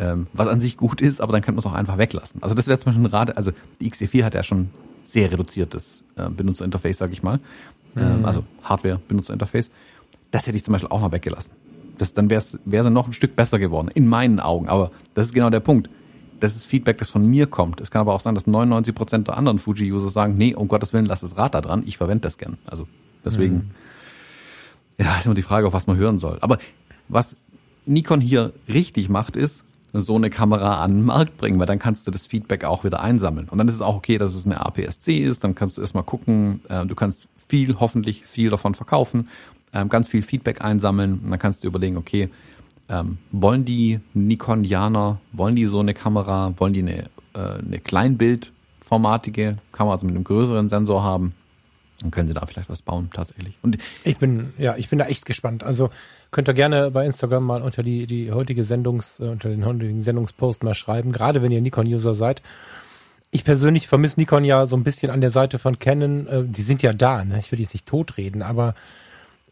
Ähm, was an sich gut ist, aber dann könnte man es auch einfach weglassen. Also das wäre zum Beispiel ein Rad, also die XE4 hat ja schon sehr reduziertes äh, Benutzerinterface, sag ich mal. Ähm, mhm. also Hardware-Benutzerinterface. Das hätte ich zum Beispiel auch noch weggelassen. Das, dann wäre es noch ein Stück besser geworden, in meinen Augen. Aber das ist genau der Punkt. Das ist Feedback, das von mir kommt. Es kann aber auch sein, dass 99 Prozent der anderen Fuji-User sagen, nee, um Gottes Willen, lass das Rad da dran, ich verwende das gern. Also deswegen, mhm. ja, ist immer die Frage, auf was man hören soll. Aber was Nikon hier richtig macht, ist, so eine Kamera an den Markt bringen, weil dann kannst du das Feedback auch wieder einsammeln. Und dann ist es auch okay, dass es eine APS-C ist, dann kannst du erstmal gucken, äh, du kannst viel, hoffentlich viel davon verkaufen, ähm, ganz viel Feedback einsammeln und dann kannst du überlegen, okay, ähm, wollen die Nikonianer, wollen die so eine Kamera, wollen die eine, äh, eine Kleinbildformatige Kamera, also mit einem größeren Sensor haben? Dann können sie da vielleicht was bauen, tatsächlich. Und ich bin, ja, ich bin da echt gespannt. Also könnt ihr gerne bei Instagram mal unter die, die heutige Sendungs, äh, unter den heutigen Sendungspost mal schreiben, gerade wenn ihr Nikon-User seid. Ich persönlich vermisse Nikon ja so ein bisschen an der Seite von Canon. Äh, die sind ja da, ne? Ich will jetzt nicht totreden, aber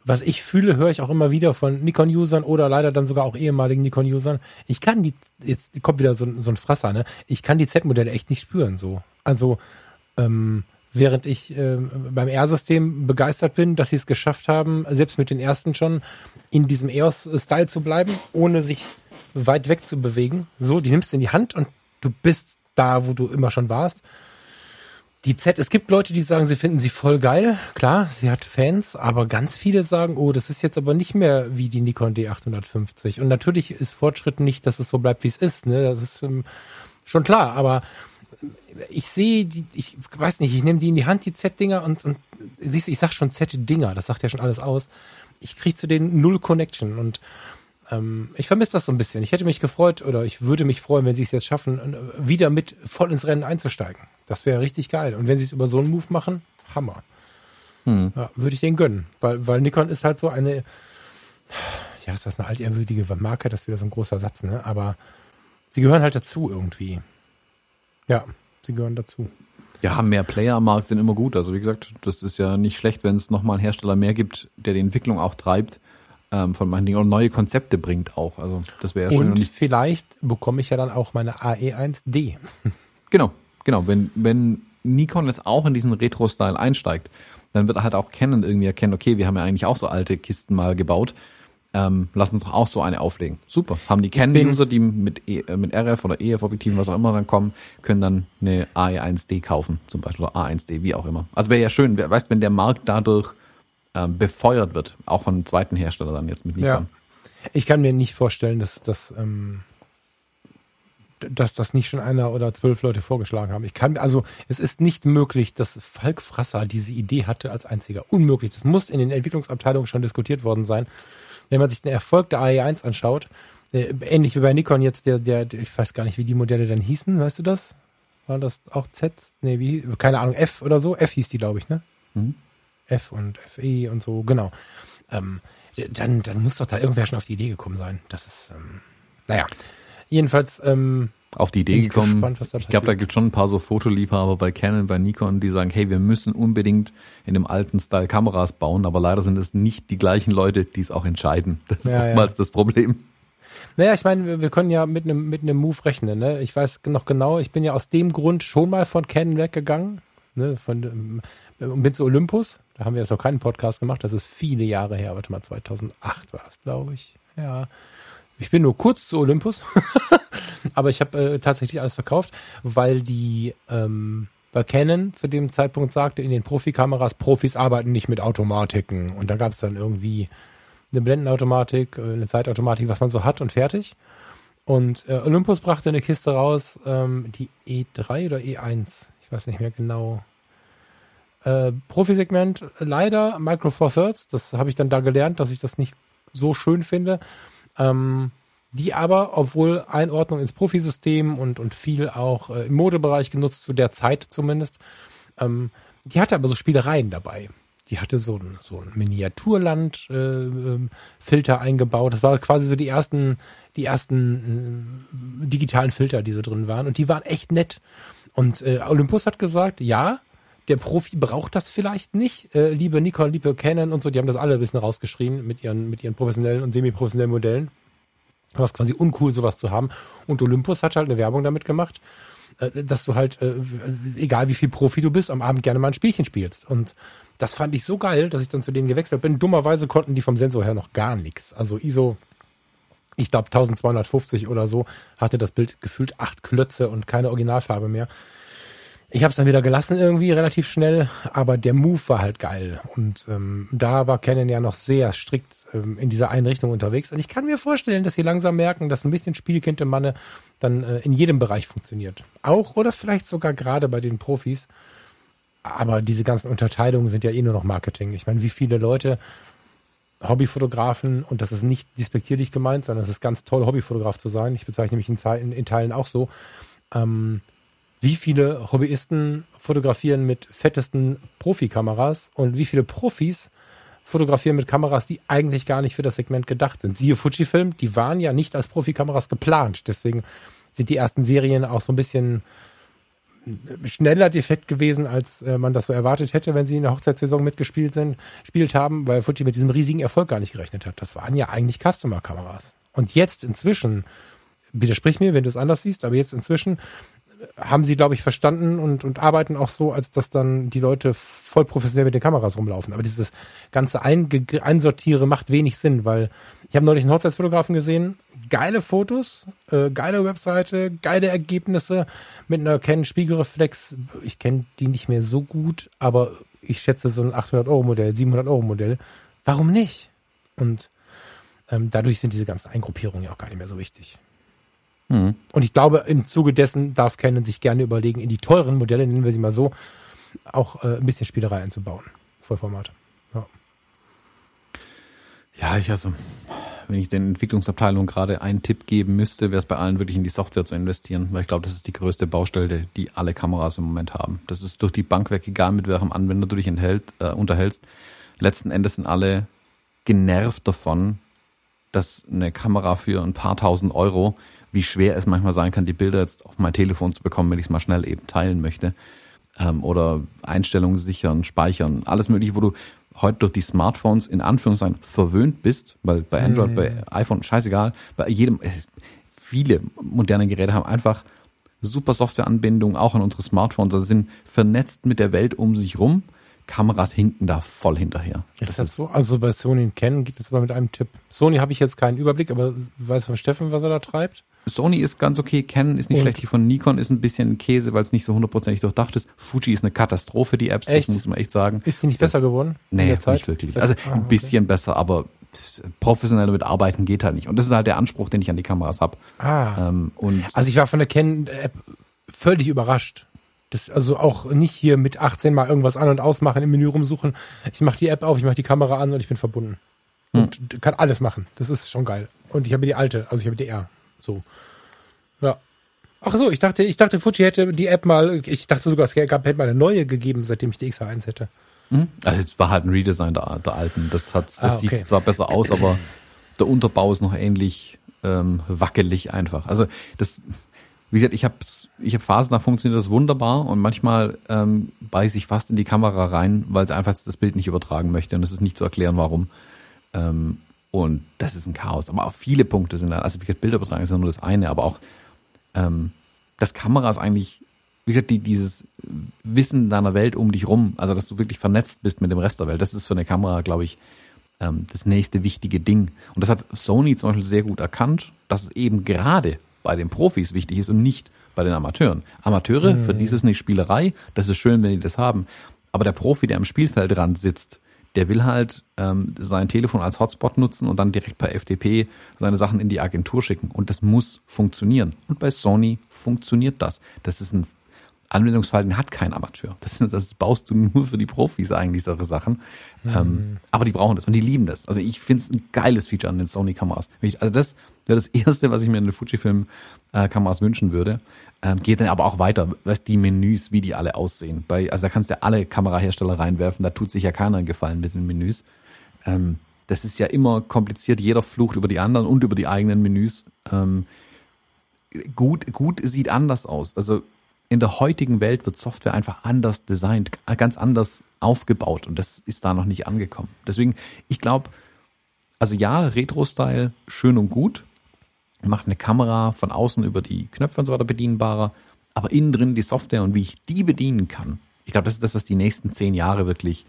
was ich fühle, höre ich auch immer wieder von Nikon-Usern oder leider dann sogar auch ehemaligen Nikon-Usern. Ich kann die, jetzt kommt wieder so, so ein Frasser, ne? Ich kann die Z-Modelle echt nicht spüren, so. Also, ähm, während ich äh, beim R-System begeistert bin, dass sie es geschafft haben, selbst mit den ersten schon in diesem EOS-Style zu bleiben, ohne sich weit weg zu bewegen. So, die nimmst du in die Hand und du bist da, wo du immer schon warst. Die Z, es gibt Leute, die sagen, sie finden sie voll geil. Klar, sie hat Fans, aber ganz viele sagen, oh, das ist jetzt aber nicht mehr wie die Nikon D850. Und natürlich ist Fortschritt nicht, dass es so bleibt, wie es ist. Ne? Das ist ähm, schon klar, aber ich sehe die, ich weiß nicht, ich nehme die in die Hand, die Z-Dinger und, und siehst du, ich sag schon Z-Dinger, das sagt ja schon alles aus. Ich krieg zu denen null Connection und ähm, ich vermisse das so ein bisschen. Ich hätte mich gefreut oder ich würde mich freuen, wenn sie es jetzt schaffen, äh, wieder mit voll ins Rennen einzusteigen. Das wäre richtig geil. Und wenn sie es über so einen Move machen, Hammer. Hm. Ja, würde ich denen gönnen. Weil, weil Nikon ist halt so eine, ja, ist das eine altehrwürdige Marke, das ist wieder so ein großer Satz, ne? Aber sie gehören halt dazu irgendwie. Ja, sie gehören dazu. Ja, mehr Player am Markt sind immer gut. Also wie gesagt, das ist ja nicht schlecht, wenn es nochmal einen Hersteller mehr gibt, der die Entwicklung auch treibt ähm, von manchen Dingen und neue Konzepte bringt auch. Also das wäre ja schön. Und, und vielleicht bekomme ich ja dann auch meine AE1D. Genau, genau. Wenn, wenn Nikon jetzt auch in diesen Retro-Style einsteigt, dann wird er halt auch Canon irgendwie erkennen, okay, wir haben ja eigentlich auch so alte Kisten mal gebaut. Ähm, lass uns doch auch so eine auflegen. Super. Haben die Canon-User, die mit, e, äh, mit RF oder EF-Objektiven, was auch immer dann kommen, können dann eine AE1D kaufen, zum Beispiel, oder A1D, wie auch immer. Also wäre ja schön, weißt, wenn der Markt dadurch ähm, befeuert wird, auch von zweiten Herstellern dann jetzt mit Nikon. Ja. Ich kann mir nicht vorstellen, dass, dass, ähm, dass das nicht schon einer oder zwölf Leute vorgeschlagen haben. Ich kann, also es ist nicht möglich, dass Falk Frasser diese Idee hatte als einziger. Unmöglich. Das muss in den Entwicklungsabteilungen schon diskutiert worden sein wenn man sich den Erfolg der AE1 anschaut, äh, ähnlich wie bei Nikon jetzt, der, der, der, ich weiß gar nicht, wie die Modelle dann hießen, weißt du das? War das auch Z? Nee, wie, keine Ahnung, F oder so? F hieß die, glaube ich, ne? Mhm. F und FE und so, genau. Ähm, dann, dann muss doch da irgendwer schon auf die Idee gekommen sein. Das ist, ähm, naja. Jedenfalls, ähm, auf die Idee gekommen. Gespannt, ich glaube, da gibt schon ein paar so Fotoliebhaber bei Canon, bei Nikon, die sagen, hey, wir müssen unbedingt in dem alten Style Kameras bauen, aber leider sind es nicht die gleichen Leute, die es auch entscheiden. Das ist ja, oftmals ja. das Problem. Naja, ich meine, wir können ja mit einem mit einem Move rechnen. Ne? Ich weiß noch genau, ich bin ja aus dem Grund schon mal von Canon weggegangen, ne? von und bin zu Olympus. Da haben wir jetzt noch keinen Podcast gemacht. Das ist viele Jahre her. Warte mal, 2008 war das, glaube ich. Ja, ich bin nur kurz zu Olympus, aber ich habe äh, tatsächlich alles verkauft, weil die ähm, weil Canon zu dem Zeitpunkt sagte, in den Profikameras, Profis arbeiten nicht mit Automatiken. Und da gab es dann irgendwie eine Blendenautomatik, äh, eine Zeitautomatik, was man so hat und fertig. Und äh, Olympus brachte eine Kiste raus, ähm, die E3 oder E1, ich weiß nicht mehr genau. Äh, Profisegment, leider Micro Four Thirds, das habe ich dann da gelernt, dass ich das nicht so schön finde ähm, die aber, obwohl Einordnung ins Profisystem und, und viel auch äh, im Modebereich genutzt, zu der Zeit zumindest, ähm, die hatte aber so Spielereien dabei. Die hatte so ein, so ein Miniaturland-Filter äh, ähm, eingebaut. Das war quasi so die ersten, die ersten äh, digitalen Filter, die so drin waren. Und die waren echt nett. Und äh, Olympus hat gesagt, ja, der Profi braucht das vielleicht nicht. Äh, liebe Nikon, liebe Canon und so, die haben das alle ein bisschen rausgeschrien mit ihren, mit ihren professionellen und semi-professionellen Modellen. Aber es ist quasi uncool, sowas zu haben. Und Olympus hat halt eine Werbung damit gemacht, äh, dass du halt, äh, egal wie viel Profi du bist, am Abend gerne mal ein Spielchen spielst. Und das fand ich so geil, dass ich dann zu denen gewechselt bin. Dummerweise konnten die vom Sensor her noch gar nichts. Also ISO, ich glaube 1250 oder so, hatte das Bild gefühlt acht Klötze und keine Originalfarbe mehr. Ich habe es dann wieder gelassen irgendwie relativ schnell, aber der Move war halt geil und ähm, da war Canon ja noch sehr strikt ähm, in dieser Einrichtung unterwegs und ich kann mir vorstellen, dass sie langsam merken, dass ein bisschen Spielkind im Manne dann äh, in jedem Bereich funktioniert. Auch oder vielleicht sogar gerade bei den Profis. Aber diese ganzen Unterteilungen sind ja eh nur noch Marketing. Ich meine, wie viele Leute Hobbyfotografen, und das ist nicht despektierlich gemeint, sondern es ist ganz toll, Hobbyfotograf zu sein. Ich bezeichne mich in, in, in Teilen auch so. Ähm, wie viele Hobbyisten fotografieren mit fettesten Profikameras und wie viele Profis fotografieren mit Kameras, die eigentlich gar nicht für das Segment gedacht sind. Siehe Fujifilm, die waren ja nicht als Profikameras geplant. Deswegen sind die ersten Serien auch so ein bisschen schneller defekt gewesen, als äh, man das so erwartet hätte, wenn sie in der Hochzeitssaison mitgespielt sind, spielt haben, weil Fuji mit diesem riesigen Erfolg gar nicht gerechnet hat. Das waren ja eigentlich Customer-Kameras. Und jetzt inzwischen, widersprich mir, wenn du es anders siehst, aber jetzt inzwischen haben sie, glaube ich, verstanden und, und arbeiten auch so, als dass dann die Leute voll professionell mit den Kameras rumlaufen. Aber dieses ganze Einge Einsortiere macht wenig Sinn, weil ich habe neulich einen Hochzeitsfotografen gesehen, geile Fotos, äh, geile Webseite, geile Ergebnisse mit einer Canon Spiegelreflex. Ich kenne die nicht mehr so gut, aber ich schätze so ein 800 Euro Modell, 700 Euro Modell. Warum nicht? Und ähm, dadurch sind diese ganzen Eingruppierungen ja auch gar nicht mehr so wichtig. Mhm. Und ich glaube, im Zuge dessen darf Canon sich gerne überlegen, in die teuren Modelle, nennen wir sie mal so, auch äh, ein bisschen Spielerei einzubauen. Vollformat. Ja. Ja, ich also, wenn ich den Entwicklungsabteilungen gerade einen Tipp geben müsste, wäre es bei allen wirklich in die Software zu investieren, weil ich glaube, das ist die größte Baustelle, die alle Kameras im Moment haben. Das ist durch die Bank weg, egal mit welchem Anwender du dich enthält, äh, unterhältst. Letzten Endes sind alle genervt davon, dass eine Kamera für ein paar tausend Euro, wie schwer es manchmal sein kann, die Bilder jetzt auf mein Telefon zu bekommen, wenn ich es mal schnell eben teilen möchte. Ähm, oder Einstellungen sichern, speichern, alles mögliche, wo du heute durch die Smartphones in Anführungszeichen verwöhnt bist, weil bei Android, mhm. bei iPhone, scheißegal, bei jedem, viele moderne Geräte haben einfach super Softwareanbindungen auch an unsere Smartphones, also sind vernetzt mit der Welt um sich rum. Kameras hinken da voll hinterher. Ist das, das so? Also bei Sony und Canon geht es aber mit einem Tipp. Sony habe ich jetzt keinen Überblick, aber weiß von Steffen, was er da treibt? Sony ist ganz okay, Canon ist nicht und? schlecht, die von Nikon ist ein bisschen Käse, weil es nicht so hundertprozentig durchdacht ist. Fuji ist eine Katastrophe, die Apps, echt? das muss man echt sagen. Ist die nicht besser geworden? Nee, nicht wirklich. Also ah, ein bisschen okay. besser, aber professionell damit arbeiten geht halt nicht. Und das ist halt der Anspruch, den ich an die Kameras habe. Ah. Ähm, und also ich war von der Canon-App völlig überrascht. Das also auch nicht hier mit 18 mal irgendwas an und ausmachen, im Menü rumsuchen. Ich mache die App auf, ich mache die Kamera an und ich bin verbunden. Und hm. kann alles machen. Das ist schon geil. Und ich habe die alte, also ich habe die R. So. Ja. Ach so, ich dachte, ich dachte, Fuji hätte die App mal, ich dachte sogar, es gab, hätte mal eine neue gegeben, seitdem ich die XH1 hätte. Hm? Also es war halt ein Redesign der, der alten. Das, hat, das ah, okay. sieht zwar besser aus, aber der Unterbau ist noch ähnlich ähm, wackelig einfach. Also das, wie gesagt, ich habe ich hab Phasen, da funktioniert das wunderbar und manchmal ähm, beiße ich fast in die Kamera rein, weil sie einfach das Bild nicht übertragen möchte und es ist nicht zu erklären, warum. Ähm, und das ist ein Chaos. Aber auch viele Punkte sind da. Also wie gesagt, Bilder übertragen ist ja nur das eine, aber auch ähm, das Kameras eigentlich, wie gesagt, die, dieses Wissen deiner Welt um dich rum, also dass du wirklich vernetzt bist mit dem Rest der Welt, das ist für eine Kamera, glaube ich, ähm, das nächste wichtige Ding. Und das hat Sony zum Beispiel sehr gut erkannt, dass es eben gerade bei den Profis wichtig ist und nicht bei den Amateuren. Amateure, mhm. für die ist es nicht Spielerei, das ist schön, wenn die das haben. Aber der Profi, der am Spielfeldrand sitzt, der will halt ähm, sein Telefon als Hotspot nutzen und dann direkt per FTP seine Sachen in die Agentur schicken. Und das muss funktionieren. Und bei Sony funktioniert das. Das ist ein Anwendungsfall, den hat kein Amateur. Das, das baust du nur für die Profis eigentlich, solche Sachen. Mhm. Ähm, aber die brauchen das und die lieben das. Also ich finde es ein geiles Feature an den Sony-Kameras. Also das wäre das Erste, was ich mir in den Fujifilm-Kameras wünschen würde. Ähm, geht dann aber auch weiter, was die Menüs, wie die alle aussehen. Bei, also da kannst du ja alle Kamerahersteller reinwerfen, da tut sich ja keiner einen Gefallen mit den Menüs. Ähm, das ist ja immer kompliziert, jeder flucht über die anderen und über die eigenen Menüs. Ähm, gut, gut sieht anders aus. Also in der heutigen Welt wird Software einfach anders designt, ganz anders aufgebaut und das ist da noch nicht angekommen. Deswegen, ich glaube, also ja, Retro-Style, schön und gut, macht eine Kamera von außen über die Knöpfe und so weiter bedienbarer, aber innen drin die Software und wie ich die bedienen kann. Ich glaube, das ist das, was die nächsten zehn Jahre wirklich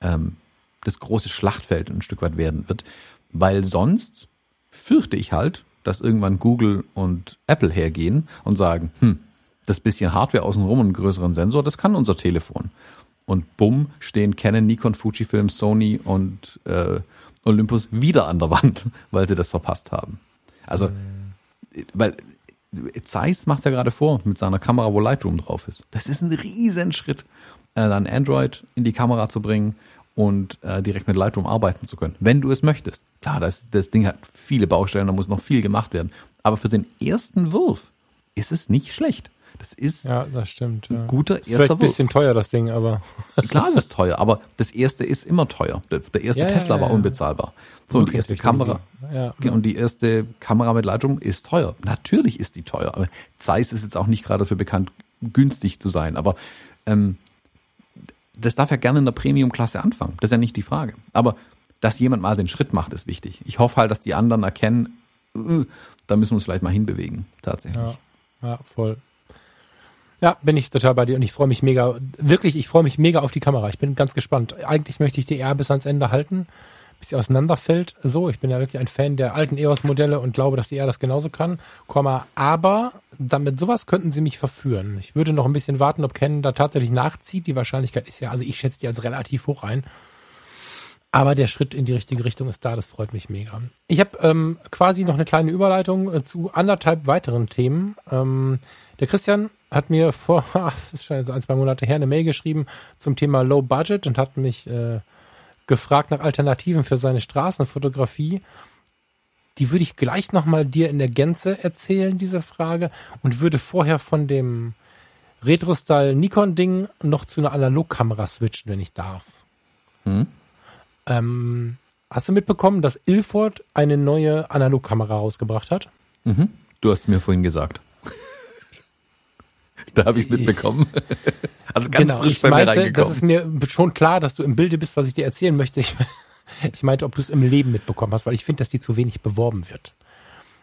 ähm, das große Schlachtfeld ein Stück weit werden wird, weil sonst fürchte ich halt, dass irgendwann Google und Apple hergehen und sagen, hm, das bisschen Hardware außenrum und einen größeren Sensor, das kann unser Telefon. Und bumm, stehen Canon, Nikon, Fujifilm, Sony und äh, Olympus wieder an der Wand, weil sie das verpasst haben. Also, weil Zeiss macht ja gerade vor mit seiner Kamera, wo Lightroom drauf ist. Das ist ein Riesenschritt, äh, dann Android in die Kamera zu bringen und äh, direkt mit Lightroom arbeiten zu können, wenn du es möchtest. Klar, das, das Ding hat viele Baustellen, da muss noch viel gemacht werden. Aber für den ersten Wurf ist es nicht schlecht. Das ist ja, das stimmt. Ja. ein guter ist erster Wurf. ein bisschen teuer, das Ding, aber. Klar, es ist teuer, aber das erste ist immer teuer. Der, erste ja, Tesla war unbezahlbar. So, und die erste Kamera. Ja, und die erste Kamera mit Lightroom ist teuer. Natürlich ist die teuer. Aber Zeiss ist jetzt auch nicht gerade dafür bekannt, günstig zu sein. Aber ähm, das darf ja gerne in der Premium-Klasse anfangen. Das ist ja nicht die Frage. Aber dass jemand mal den Schritt macht, ist wichtig. Ich hoffe halt, dass die anderen erkennen, äh, da müssen wir uns vielleicht mal hinbewegen, tatsächlich. Ja, ja voll. Ja, bin ich total bei dir und ich freue mich mega, wirklich, ich freue mich mega auf die Kamera. Ich bin ganz gespannt. Eigentlich möchte ich die R bis ans Ende halten, bis sie auseinanderfällt. So, ich bin ja wirklich ein Fan der alten EOS-Modelle und glaube, dass die R das genauso kann. Komma, aber damit sowas könnten sie mich verführen. Ich würde noch ein bisschen warten, ob Canon da tatsächlich nachzieht. Die Wahrscheinlichkeit ist ja, also ich schätze die als relativ hoch ein. Aber der Schritt in die richtige Richtung ist da, das freut mich mega. Ich habe ähm, quasi noch eine kleine Überleitung äh, zu anderthalb weiteren Themen. Ähm, der Christian hat mir vor, ach, das ist schon so ein, zwei Monate her, eine Mail geschrieben zum Thema Low Budget und hat mich äh, gefragt nach Alternativen für seine Straßenfotografie. Die würde ich gleich nochmal dir in der Gänze erzählen, diese Frage, und würde vorher von dem Retro-Style Nikon-Ding noch zu einer Analogkamera switchen, wenn ich darf. Hm? Ähm, hast du mitbekommen, dass Ilford eine neue Analogkamera rausgebracht hat? Mhm. Du hast mir vorhin gesagt. da habe ich es mitbekommen. also ganz genau, frisch bei meinte, mir reingekommen. Das ist mir schon klar, dass du im Bilde bist, was ich dir erzählen möchte. Ich, ich meinte, ob du es im Leben mitbekommen hast, weil ich finde, dass die zu wenig beworben wird.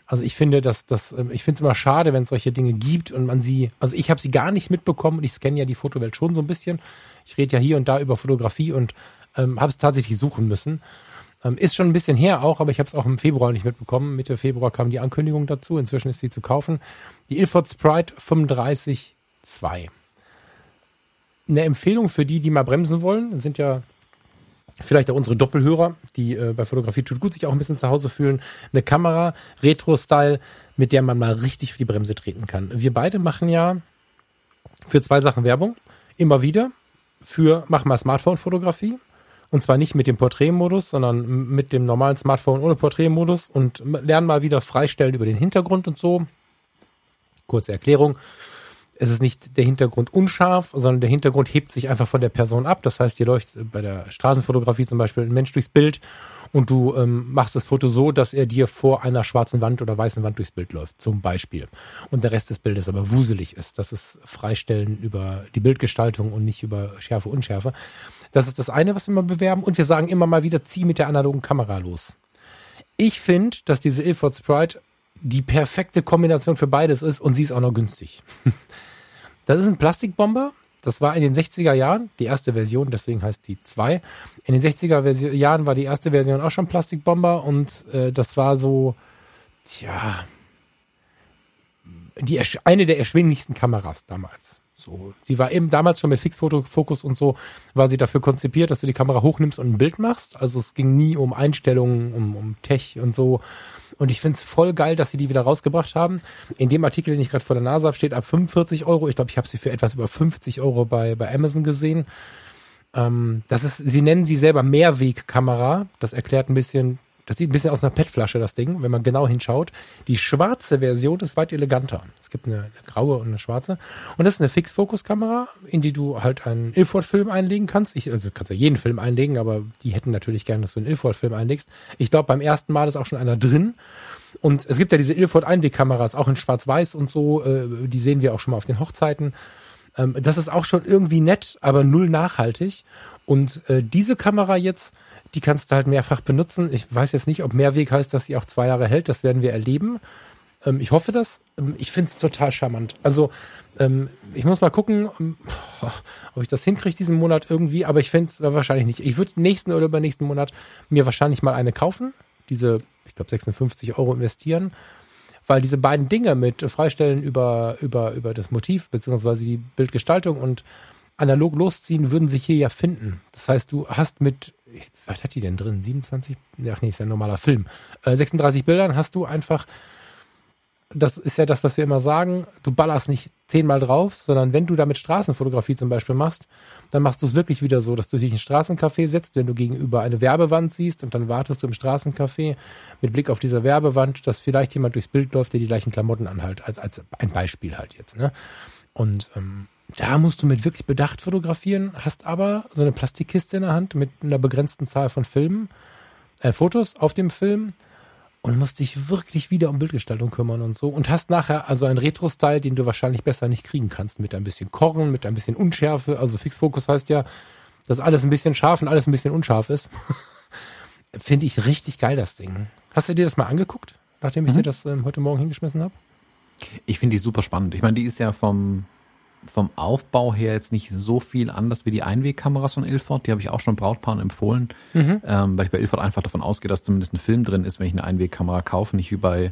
Also ich finde, dass das, ähm, ich finde es immer schade, wenn es solche Dinge gibt und man sie, also ich habe sie gar nicht mitbekommen und ich scanne ja die Fotowelt schon so ein bisschen. Ich rede ja hier und da über Fotografie und ähm, habe es tatsächlich suchen müssen. Ähm, ist schon ein bisschen her auch, aber ich habe es auch im Februar nicht mitbekommen. Mitte Februar kam die Ankündigung dazu. Inzwischen ist sie zu kaufen. Die Ilford Sprite 35.2. Eine Empfehlung für die, die mal bremsen wollen, sind ja vielleicht auch unsere Doppelhörer, die äh, bei Fotografie tut gut sich auch ein bisschen zu Hause fühlen. Eine Kamera, Retro-Style, mit der man mal richtig auf die Bremse treten kann. Wir beide machen ja für zwei Sachen Werbung. Immer wieder für Mach mal Smartphone-Fotografie. Und zwar nicht mit dem Porträtmodus, sondern mit dem normalen Smartphone ohne Porträtmodus und lernen mal wieder freistellen über den Hintergrund und so. Kurze Erklärung. Es ist nicht der Hintergrund unscharf, sondern der Hintergrund hebt sich einfach von der Person ab. Das heißt, hier läuft bei der Straßenfotografie zum Beispiel ein Mensch durchs Bild und du ähm, machst das Foto so, dass er dir vor einer schwarzen Wand oder weißen Wand durchs Bild läuft, zum Beispiel. Und der Rest des Bildes aber wuselig ist. Das ist Freistellen über die Bildgestaltung und nicht über Schärfe, Unschärfe. Das ist das eine, was wir mal bewerben. Und wir sagen immer mal wieder, zieh mit der analogen Kamera los. Ich finde, dass diese Ilford Sprite die perfekte Kombination für beides ist und sie ist auch noch günstig. Das ist ein Plastikbomber, das war in den 60er Jahren, die erste Version, deswegen heißt die 2. In den 60er Jahren war die erste Version auch schon Plastikbomber und äh, das war so, tja, die, eine der erschwinglichsten Kameras damals. So, sie war eben damals schon mit Fixfokus und so, war sie dafür konzipiert, dass du die Kamera hochnimmst und ein Bild machst. Also es ging nie um Einstellungen, um, um Tech und so. Und ich finde es voll geil, dass sie die wieder rausgebracht haben. In dem Artikel, den ich gerade vor der Nase habe, steht ab 45 Euro. Ich glaube, ich habe sie für etwas über 50 Euro bei, bei Amazon gesehen. Ähm, das ist, sie nennen sie selber Mehrwegkamera. Das erklärt ein bisschen das sieht ein bisschen aus einer PET-Flasche, das Ding, wenn man genau hinschaut. Die schwarze Version ist weit eleganter. Es gibt eine, eine graue und eine schwarze. Und das ist eine Fix-Fokus-Kamera, in die du halt einen Ilford-Film einlegen kannst. Ich, also kannst ja jeden Film einlegen, aber die hätten natürlich gerne, dass du einen Ilford-Film einlegst. Ich glaube, beim ersten Mal ist auch schon einer drin. Und es gibt ja diese Ilford-Einwegkameras, auch in Schwarz-Weiß und so. Äh, die sehen wir auch schon mal auf den Hochzeiten. Ähm, das ist auch schon irgendwie nett, aber null nachhaltig. Und äh, diese Kamera jetzt die kannst du halt mehrfach benutzen. Ich weiß jetzt nicht, ob Mehrweg heißt, dass sie auch zwei Jahre hält. Das werden wir erleben. Ähm, ich hoffe das. Ähm, ich finde es total charmant. Also ähm, ich muss mal gucken, ähm, ob ich das hinkriege diesen Monat irgendwie. Aber ich finde es wahrscheinlich nicht. Ich würde nächsten oder übernächsten Monat mir wahrscheinlich mal eine kaufen. Diese, ich glaube, 56 Euro investieren weil diese beiden Dinge mit Freistellen über, über, über das Motiv, beziehungsweise die Bildgestaltung und analog losziehen, würden sich hier ja finden. Das heißt, du hast mit was hat die denn drin? 27? Ach nee, ist ja ein normaler Film. Äh, 36 Bildern hast du einfach, das ist ja das, was wir immer sagen, du ballerst nicht zehnmal drauf, sondern wenn du damit Straßenfotografie zum Beispiel machst, dann machst du es wirklich wieder so, dass du dich in ein Straßencafé setzt, wenn du gegenüber eine Werbewand siehst und dann wartest du im Straßencafé mit Blick auf diese Werbewand, dass vielleicht jemand durchs Bild läuft, der die gleichen Klamotten anhalt, als, als ein Beispiel halt jetzt. Ne? Und ähm, da musst du mit wirklich Bedacht fotografieren, hast aber so eine Plastikkiste in der Hand mit einer begrenzten Zahl von Filmen, äh, Fotos auf dem Film und musst dich wirklich wieder um Bildgestaltung kümmern und so und hast nachher also einen Retro-Style, den du wahrscheinlich besser nicht kriegen kannst, mit ein bisschen Korren, mit ein bisschen Unschärfe. Also Fixfokus heißt ja, dass alles ein bisschen scharf und alles ein bisschen unscharf ist. Finde ich richtig geil, das Ding. Hast du dir das mal angeguckt, nachdem ich mhm. dir das ähm, heute Morgen hingeschmissen habe? Ich finde die super spannend. Ich meine, die ist ja vom vom Aufbau her jetzt nicht so viel anders wie die Einwegkameras von Ilford. Die habe ich auch schon Brautpaaren empfohlen, mhm. ähm, weil ich bei Ilford einfach davon ausgehe, dass zumindest ein Film drin ist, wenn ich eine Einwegkamera kaufe, nicht wie bei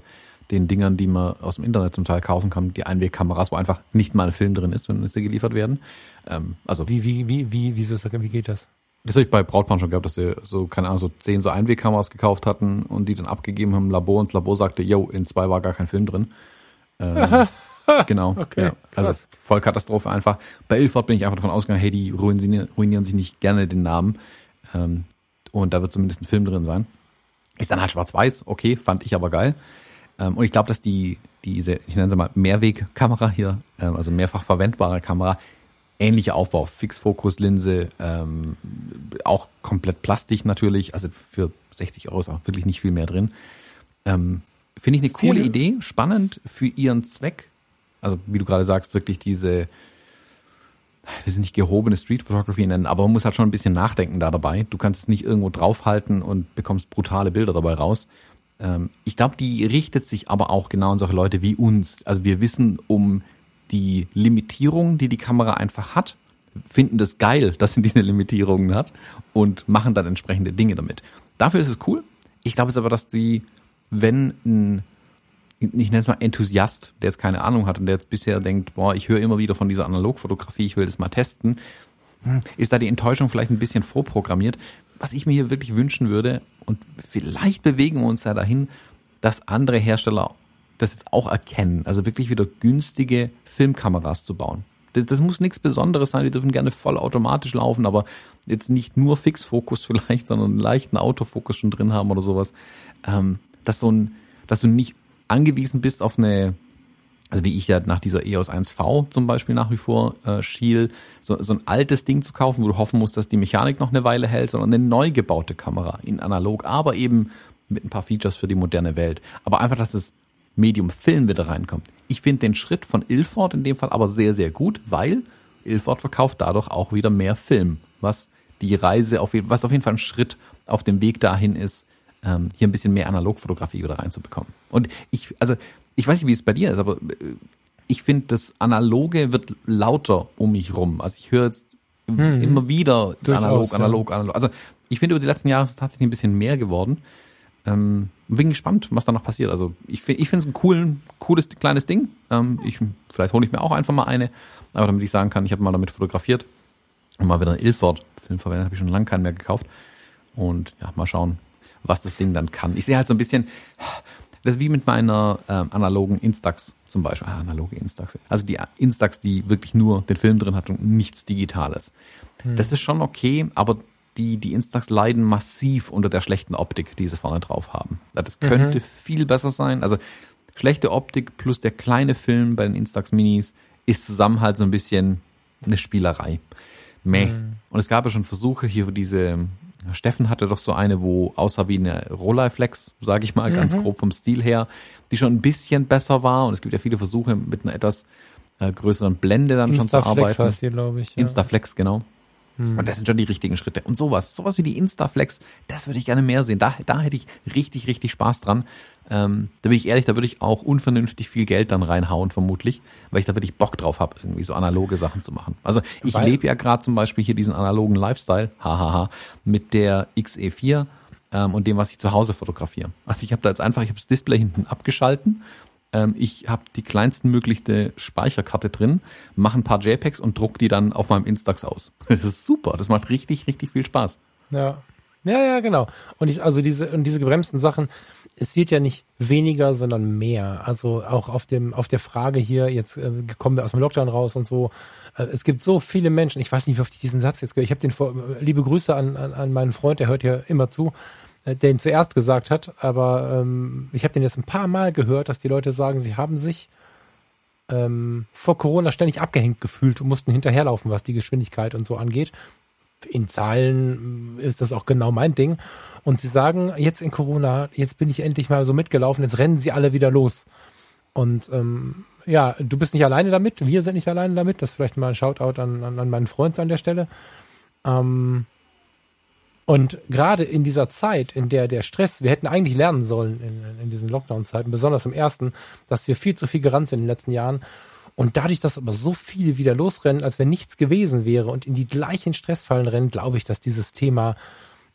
den Dingern, die man aus dem Internet zum Teil kaufen kann, die Einwegkameras, wo einfach nicht mal ein Film drin ist, wenn sie geliefert werden. Ähm, also wie wie wie wie wieso wie geht das? Das habe ich bei Brautpaaren schon gehabt, dass sie so, keine Ahnung, so zehn so Einwegkameras gekauft hatten und die dann abgegeben haben im Labor und das Labor sagte, yo, in zwei war gar kein Film drin. Ähm, genau. Okay, ja. Also krass. Vollkatastrophe einfach. Bei Ilford bin ich einfach davon ausgegangen, hey, die ruinieren, ruinieren sich nicht gerne den Namen. Ähm, und da wird zumindest ein Film drin sein. Ist dann halt schwarz-weiß, okay, fand ich aber geil. Ähm, und ich glaube, dass die, diese, ich nenne sie mal Mehrwegkamera hier, ähm, also mehrfach verwendbare Kamera, ähnlicher Aufbau, Fixfokuslinse, ähm, auch komplett plastisch natürlich, also für 60 Euro ist auch wirklich nicht viel mehr drin. Ähm, Finde ich eine coole Idee, spannend für ihren Zweck. Also wie du gerade sagst, wirklich diese, wir sind nicht gehobene Street Photography nennen, aber man muss halt schon ein bisschen nachdenken da dabei. Du kannst es nicht irgendwo draufhalten und bekommst brutale Bilder dabei raus. Ähm, ich glaube, die richtet sich aber auch genau an solche Leute wie uns. Also wir wissen um die Limitierung, die die Kamera einfach hat, finden das geil, dass sie diese Limitierungen hat und machen dann entsprechende Dinge damit. Dafür ist es cool. Ich glaube es aber, dass die, wenn ein ich nenne es mal Enthusiast, der jetzt keine Ahnung hat und der jetzt bisher denkt, boah, ich höre immer wieder von dieser Analogfotografie, ich will das mal testen, ist da die Enttäuschung vielleicht ein bisschen vorprogrammiert. Was ich mir hier wirklich wünschen würde, und vielleicht bewegen wir uns ja dahin, dass andere Hersteller das jetzt auch erkennen, also wirklich wieder günstige Filmkameras zu bauen. Das, das muss nichts Besonderes sein, die dürfen gerne vollautomatisch laufen, aber jetzt nicht nur Fixfokus vielleicht, sondern einen leichten Autofokus schon drin haben oder sowas. Ähm, dass so ein, dass du nicht angewiesen bist auf eine, also wie ich ja nach dieser EOS 1V zum Beispiel nach wie vor äh, schiel, so, so ein altes Ding zu kaufen, wo du hoffen musst, dass die Mechanik noch eine Weile hält, sondern eine neu gebaute Kamera in analog, aber eben mit ein paar Features für die moderne Welt. Aber einfach, dass das Medium Film wieder reinkommt. Ich finde den Schritt von Ilford in dem Fall aber sehr, sehr gut, weil Ilford verkauft dadurch auch wieder mehr Film, was die Reise auf was auf jeden Fall ein Schritt auf dem Weg dahin ist, ähm, hier ein bisschen mehr Analogfotografie wieder reinzubekommen. Und ich, also ich weiß nicht, wie es bei dir ist, aber äh, ich finde, das Analoge wird lauter um mich rum. Also ich höre jetzt immer wieder Durchaus, analog, ja. analog, analog. Also ich finde, über die letzten Jahre ist es tatsächlich ein bisschen mehr geworden. Ähm, bin gespannt, was da noch passiert. Also ich finde, ich finde es ein coolen, cooles kleines Ding. Ähm, ich, vielleicht hole ich mir auch einfach mal eine, aber damit ich sagen kann, ich habe mal damit fotografiert und mal wieder einen Ilford Film verwendet, habe ich schon lange keinen mehr gekauft. Und ja, mal schauen, was das Ding dann kann. Ich sehe halt so ein bisschen, das ist wie mit meiner ähm, analogen Instax zum Beispiel. Ah, analoge Instax. Also die Instax, die wirklich nur den Film drin hat und nichts Digitales. Das ist schon okay, aber die, die Instax leiden massiv unter der schlechten Optik, die sie vorne drauf haben. Das könnte viel besser sein. Also schlechte Optik plus der kleine Film bei den Instax Minis ist zusammen halt so ein bisschen eine Spielerei. Meh. Und es gab ja schon Versuche hier für diese, Steffen hatte doch so eine, wo aussah wie eine Rolleiflex, sage ich mal, ganz grob vom Stil her, die schon ein bisschen besser war. Und es gibt ja viele Versuche mit einer etwas äh, größeren Blende dann schon zu Instaflex arbeiten. heißt glaube ich. Ja. Instaflex, genau. Und das sind schon die richtigen Schritte. Und sowas, sowas wie die Instaflex, das würde ich gerne mehr sehen. Da, da hätte ich richtig, richtig Spaß dran. Ähm, da bin ich ehrlich, da würde ich auch unvernünftig viel Geld dann reinhauen, vermutlich, weil ich da wirklich Bock drauf habe, irgendwie so analoge Sachen zu machen. Also ich lebe ja gerade zum Beispiel hier diesen analogen Lifestyle, hahaha, mit der XE4 ähm, und dem, was ich zu Hause fotografiere. Also ich habe da jetzt einfach, ich habe das Display hinten abgeschalten, ähm, ich habe die kleinstmögliche Speicherkarte drin, mache ein paar JPEGs und druck die dann auf meinem Instax aus. Das ist super, das macht richtig, richtig viel Spaß. Ja. Ja, ja, genau. Und ich, also diese, und diese gebremsten Sachen, es wird ja nicht weniger, sondern mehr. Also auch auf dem, auf der Frage hier, jetzt äh, kommen wir aus dem Lockdown raus und so. Äh, es gibt so viele Menschen, ich weiß nicht, wie oft ich diesen Satz jetzt gehört, ich habe den vor, liebe Grüße an, an, an meinen Freund, der hört ja immer zu, äh, der ihn zuerst gesagt hat, aber ähm, ich habe den jetzt ein paar Mal gehört, dass die Leute sagen, sie haben sich ähm, vor Corona ständig abgehängt gefühlt und mussten hinterherlaufen, was die Geschwindigkeit und so angeht. In Zahlen äh, ist das auch genau mein Ding. Und sie sagen, jetzt in Corona, jetzt bin ich endlich mal so mitgelaufen, jetzt rennen sie alle wieder los. Und ähm, ja, du bist nicht alleine damit, wir sind nicht alleine damit. Das ist vielleicht mal ein Shoutout an, an, an meinen Freund an der Stelle. Ähm, und gerade in dieser Zeit, in der der Stress, wir hätten eigentlich lernen sollen in, in diesen Lockdown-Zeiten, besonders im ersten, dass wir viel zu viel gerannt sind in den letzten Jahren. Und dadurch, dass aber so viele wieder losrennen, als wenn nichts gewesen wäre und in die gleichen Stressfallen rennen, glaube ich, dass dieses Thema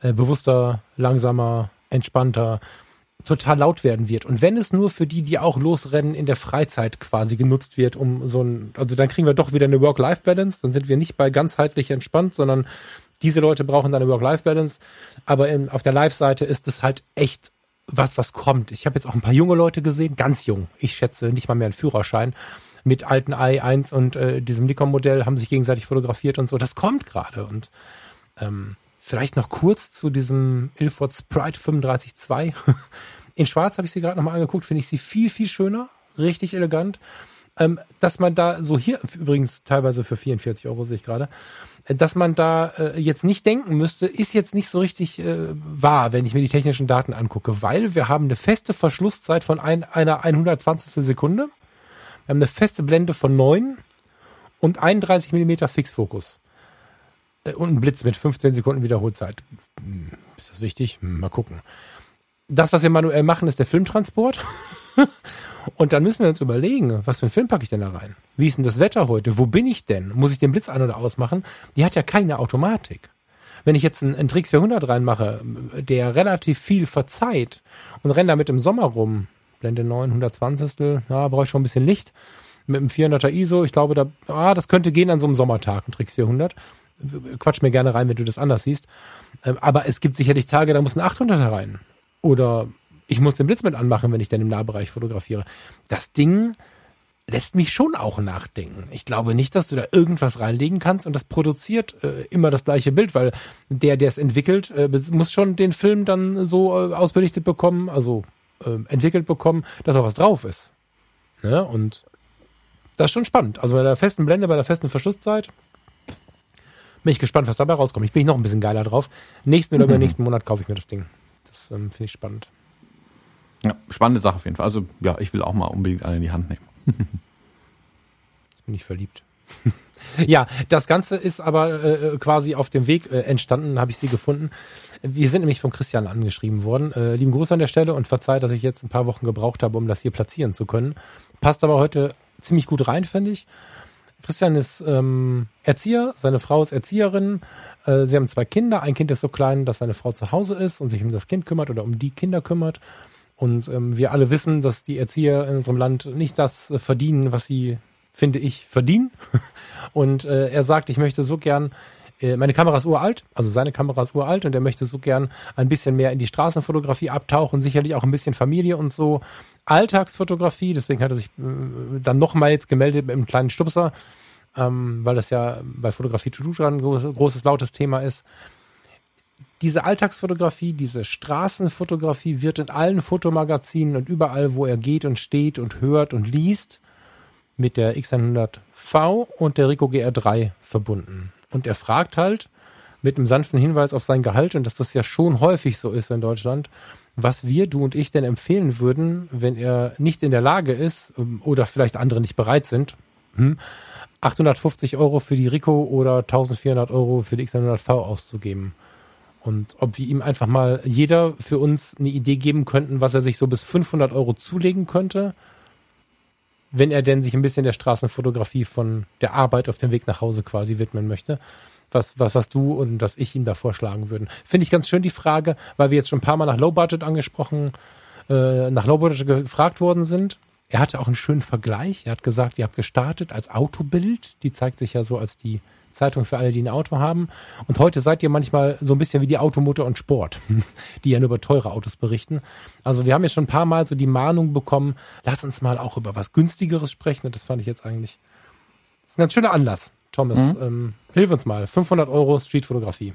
äh, bewusster, langsamer, entspannter, total laut werden wird. Und wenn es nur für die, die auch losrennen, in der Freizeit quasi genutzt wird, um so ein, also dann kriegen wir doch wieder eine Work-Life-Balance, dann sind wir nicht bei ganzheitlich entspannt, sondern diese Leute brauchen dann Work-Life-Balance, aber in, auf der Live-Seite ist es halt echt was, was kommt. Ich habe jetzt auch ein paar junge Leute gesehen, ganz jung. Ich schätze nicht mal mehr einen Führerschein. Mit alten i1 und äh, diesem Nikon-Modell haben sich gegenseitig fotografiert und so. Das kommt gerade. Und ähm, vielleicht noch kurz zu diesem Ilford Sprite 35.2. In Schwarz habe ich sie gerade nochmal angeguckt, finde ich sie viel, viel schöner, richtig elegant. Ähm, dass man da so hier, übrigens teilweise für 44 Euro sehe ich gerade, dass man da äh, jetzt nicht denken müsste, ist jetzt nicht so richtig äh, wahr, wenn ich mir die technischen Daten angucke, weil wir haben eine feste Verschlusszeit von ein, einer 120. Sekunde, wir haben eine feste Blende von 9 und 31 Millimeter Fixfokus äh, und ein Blitz mit 15 Sekunden Wiederholzeit. Hm, ist das wichtig? Hm, mal gucken. Das, was wir manuell machen, ist der Filmtransport. Und dann müssen wir uns überlegen, was für einen Film packe ich denn da rein? Wie ist denn das Wetter heute? Wo bin ich denn? Muss ich den Blitz an- oder ausmachen? Die hat ja keine Automatik. Wenn ich jetzt einen, einen Trix 400 reinmache, der relativ viel verzeiht und renne damit im Sommer rum, Blende 9, 120. Ja, brauche ich schon ein bisschen Licht. Mit einem 400er ISO, ich glaube, da, ah, das könnte gehen an so einem Sommertag, ein Trix 400. Quatsch mir gerne rein, wenn du das anders siehst. Ähm, aber es gibt sicherlich Tage, da muss ein 800er rein. Oder ich muss den Blitz mit anmachen, wenn ich dann im Nahbereich fotografiere. Das Ding lässt mich schon auch nachdenken. Ich glaube nicht, dass du da irgendwas reinlegen kannst und das produziert äh, immer das gleiche Bild, weil der, der es entwickelt, äh, muss schon den Film dann so äh, ausbelichtet bekommen, also äh, entwickelt bekommen, dass auch was drauf ist. Ja, und das ist schon spannend. Also bei der festen Blende, bei der festen Verschlusszeit bin ich gespannt, was dabei rauskommt. Ich bin noch ein bisschen geiler drauf. Nächsten oder mhm. nächsten Monat kaufe ich mir das Ding. Das ähm, finde ich spannend. Ja, spannende Sache auf jeden Fall. Also ja, ich will auch mal unbedingt eine in die Hand nehmen. Jetzt bin ich verliebt. ja, das Ganze ist aber äh, quasi auf dem Weg äh, entstanden, habe ich sie gefunden. Wir sind nämlich von Christian angeschrieben worden. Äh, lieben Gruß an der Stelle und verzeiht, dass ich jetzt ein paar Wochen gebraucht habe, um das hier platzieren zu können. Passt aber heute ziemlich gut rein, finde ich. Christian ist ähm, Erzieher, seine Frau ist Erzieherin. Äh, sie haben zwei Kinder. Ein Kind ist so klein, dass seine Frau zu Hause ist und sich um das Kind kümmert oder um die Kinder kümmert. Und ähm, wir alle wissen, dass die Erzieher in unserem Land nicht das äh, verdienen, was sie, finde ich, verdienen. Und äh, er sagt, ich möchte so gern, äh, meine Kamera ist uralt, also seine Kamera ist uralt und er möchte so gern ein bisschen mehr in die Straßenfotografie abtauchen, sicherlich auch ein bisschen Familie und so. Alltagsfotografie, deswegen hat er sich äh, dann nochmal jetzt gemeldet mit einem kleinen Stupser, ähm, weil das ja bei Fotografie to do ein großes, großes, lautes Thema ist diese Alltagsfotografie, diese Straßenfotografie wird in allen Fotomagazinen und überall, wo er geht und steht und hört und liest, mit der X100V und der Ricoh GR3 verbunden. Und er fragt halt mit einem sanften Hinweis auf sein Gehalt und dass das ja schon häufig so ist in Deutschland, was wir, du und ich denn empfehlen würden, wenn er nicht in der Lage ist ähm, oder vielleicht andere nicht bereit sind, 850 hm, Euro für die Rico oder 1400 Euro für die X100V auszugeben. Und ob wir ihm einfach mal jeder für uns eine Idee geben könnten, was er sich so bis 500 Euro zulegen könnte, wenn er denn sich ein bisschen der Straßenfotografie von der Arbeit auf dem Weg nach Hause quasi widmen möchte. Was, was, was du und was ich ihm da vorschlagen würden. Finde ich ganz schön die Frage, weil wir jetzt schon ein paar Mal nach Low Budget angesprochen, äh, nach Low Budget gefragt worden sind. Er hatte auch einen schönen Vergleich. Er hat gesagt, ihr habt gestartet als Autobild. Die zeigt sich ja so als die Zeitung für alle, die ein Auto haben. Und heute seid ihr manchmal so ein bisschen wie die Automotor und Sport, die ja nur über teure Autos berichten. Also wir haben jetzt schon ein paar Mal so die Mahnung bekommen, lass uns mal auch über was günstigeres sprechen. Und das fand ich jetzt eigentlich, das ist ein ganz schöner Anlass. Thomas, mhm. ähm, hilf uns mal. 500 Euro Streetfotografie.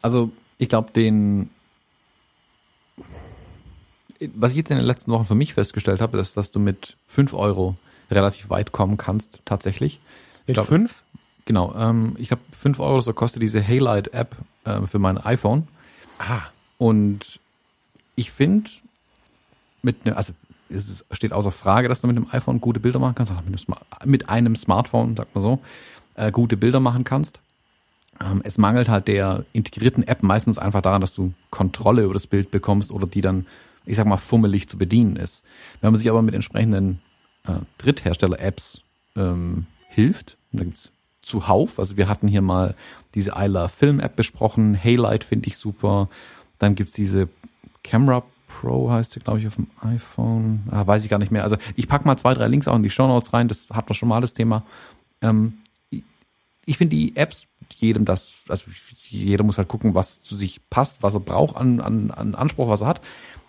Also ich glaube, den was ich jetzt in den letzten Wochen für mich festgestellt habe, ist, dass du mit 5 Euro relativ weit kommen kannst, tatsächlich. Mit 5? Genau, ähm, ich habe 5 Euro, so kostet diese Haylight-App äh, für mein iPhone. Ah. Und ich finde, mit ne, also es steht außer Frage, dass du mit dem iPhone gute Bilder machen kannst, mit einem, mit einem Smartphone, sagt man so, äh, gute Bilder machen kannst. Ähm, es mangelt halt der integrierten App meistens einfach daran, dass du Kontrolle über das Bild bekommst oder die dann, ich sag mal, fummelig zu bedienen ist. Wenn man sich aber mit entsprechenden äh, Dritthersteller-Apps ähm, hilft, da gibt's zuhauf. Also wir hatten hier mal diese I Love Film App besprochen. Haylight finde ich super. Dann gibt's diese Camera Pro heißt sie, glaube ich, auf dem iPhone. Ah, weiß ich gar nicht mehr. Also ich pack mal zwei, drei Links auch in die Show Notes rein. Das hat wir schon mal das Thema. Ähm, ich finde die Apps jedem das, also jeder muss halt gucken, was zu sich passt, was er braucht an, an, an Anspruch, was er hat.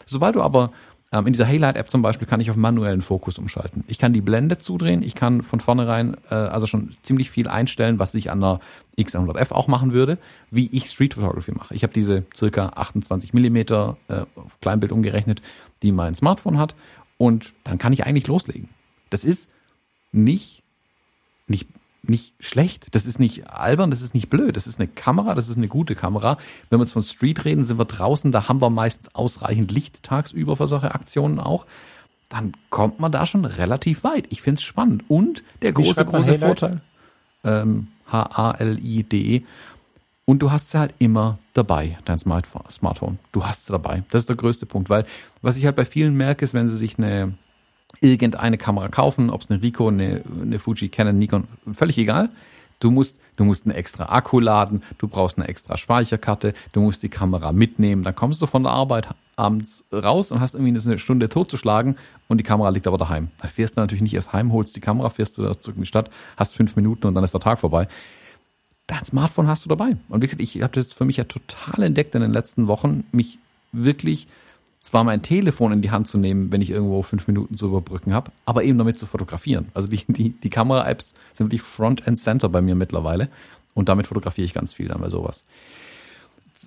Sobald du aber ähm, in dieser Haylight-App zum Beispiel kann ich auf manuellen Fokus umschalten. Ich kann die Blende zudrehen, ich kann von vornherein äh, also schon ziemlich viel einstellen, was ich an der X100F auch machen würde, wie ich Street Photography mache. Ich habe diese circa 28 Millimeter äh, Kleinbild umgerechnet, die mein Smartphone hat und dann kann ich eigentlich loslegen. Das ist nicht, nicht nicht schlecht, das ist nicht albern, das ist nicht blöd, das ist eine Kamera, das ist eine gute Kamera. Wenn wir jetzt von Street reden, sind wir draußen, da haben wir meistens ausreichend Licht tagsüber für solche Aktionen auch. Dann kommt man da schon relativ weit. Ich finde es spannend. Und der große, große Vorteil, ähm, H-A-L-I-D-E, und du hast sie halt immer dabei, dein Smartphone. Du hast sie dabei. Das ist der größte Punkt, weil was ich halt bei vielen merke, ist, wenn sie sich eine irgendeine Kamera kaufen, ob es eine Rico, eine, eine Fuji, Canon, Nikon, völlig egal. Du musst, du musst einen extra Akku laden, du brauchst eine extra Speicherkarte, du musst die Kamera mitnehmen, dann kommst du von der Arbeit abends raus und hast irgendwie eine Stunde totzuschlagen und die Kamera liegt aber daheim. Da fährst du natürlich nicht erst heim, holst die Kamera, fährst du zurück in die Stadt, hast fünf Minuten und dann ist der Tag vorbei. Dein Smartphone hast du dabei. Und wirklich, ich habe das für mich ja total entdeckt in den letzten Wochen, mich wirklich zwar mein Telefon in die Hand zu nehmen, wenn ich irgendwo fünf Minuten zu überbrücken habe, aber eben damit zu fotografieren. Also die, die, die Kamera-Apps sind wirklich Front and Center bei mir mittlerweile und damit fotografiere ich ganz viel dann bei sowas.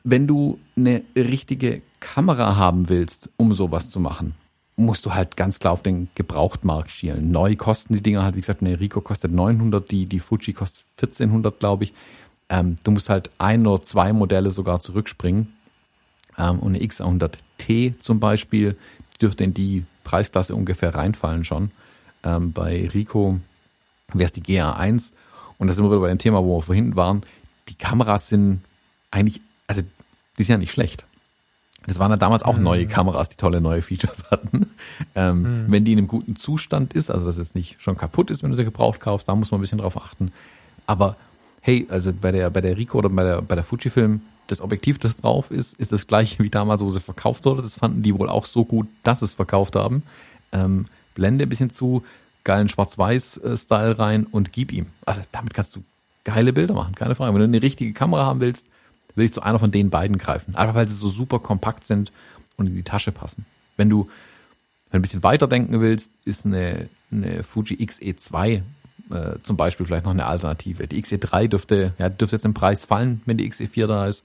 Wenn du eine richtige Kamera haben willst, um sowas zu machen, musst du halt ganz klar auf den Gebrauchtmarkt schielen. Neu kosten die Dinger halt, wie gesagt, eine Rico kostet 900, die, die Fuji kostet 1400, glaube ich. Ähm, du musst halt ein oder zwei Modelle sogar zurückspringen ähm, und eine X100T zum Beispiel, die dürfte in die Preisklasse ungefähr reinfallen schon. Ähm, bei Rico wäre es die GA1 und das sind wir wieder bei dem Thema, wo wir vorhin waren. Die Kameras sind eigentlich, also die sind ja nicht schlecht. Das waren ja damals auch mhm. neue Kameras, die tolle neue Features hatten. Ähm, mhm. Wenn die in einem guten Zustand ist, also dass es jetzt nicht schon kaputt ist, wenn du sie gebraucht kaufst, da muss man ein bisschen drauf achten. Aber hey, also bei der, bei der Rico oder bei der, bei der Fujifilm, das Objektiv, das drauf ist, ist das gleiche wie damals, wo sie verkauft wurde. Das fanden die wohl auch so gut, dass sie es verkauft haben. Ähm, Blende ein bisschen zu, geilen Schwarz-Weiß-Style rein und gib ihm. Also damit kannst du geile Bilder machen, keine Frage. Wenn du eine richtige Kamera haben willst, will ich zu einer von den beiden greifen. Einfach weil sie so super kompakt sind und in die Tasche passen. Wenn du, ein bisschen weiter denken willst, ist eine, eine Fuji XE2 äh, zum Beispiel vielleicht noch eine Alternative. Die XE3 dürfte, ja, dürfte jetzt im Preis fallen, wenn die XE4 da ist.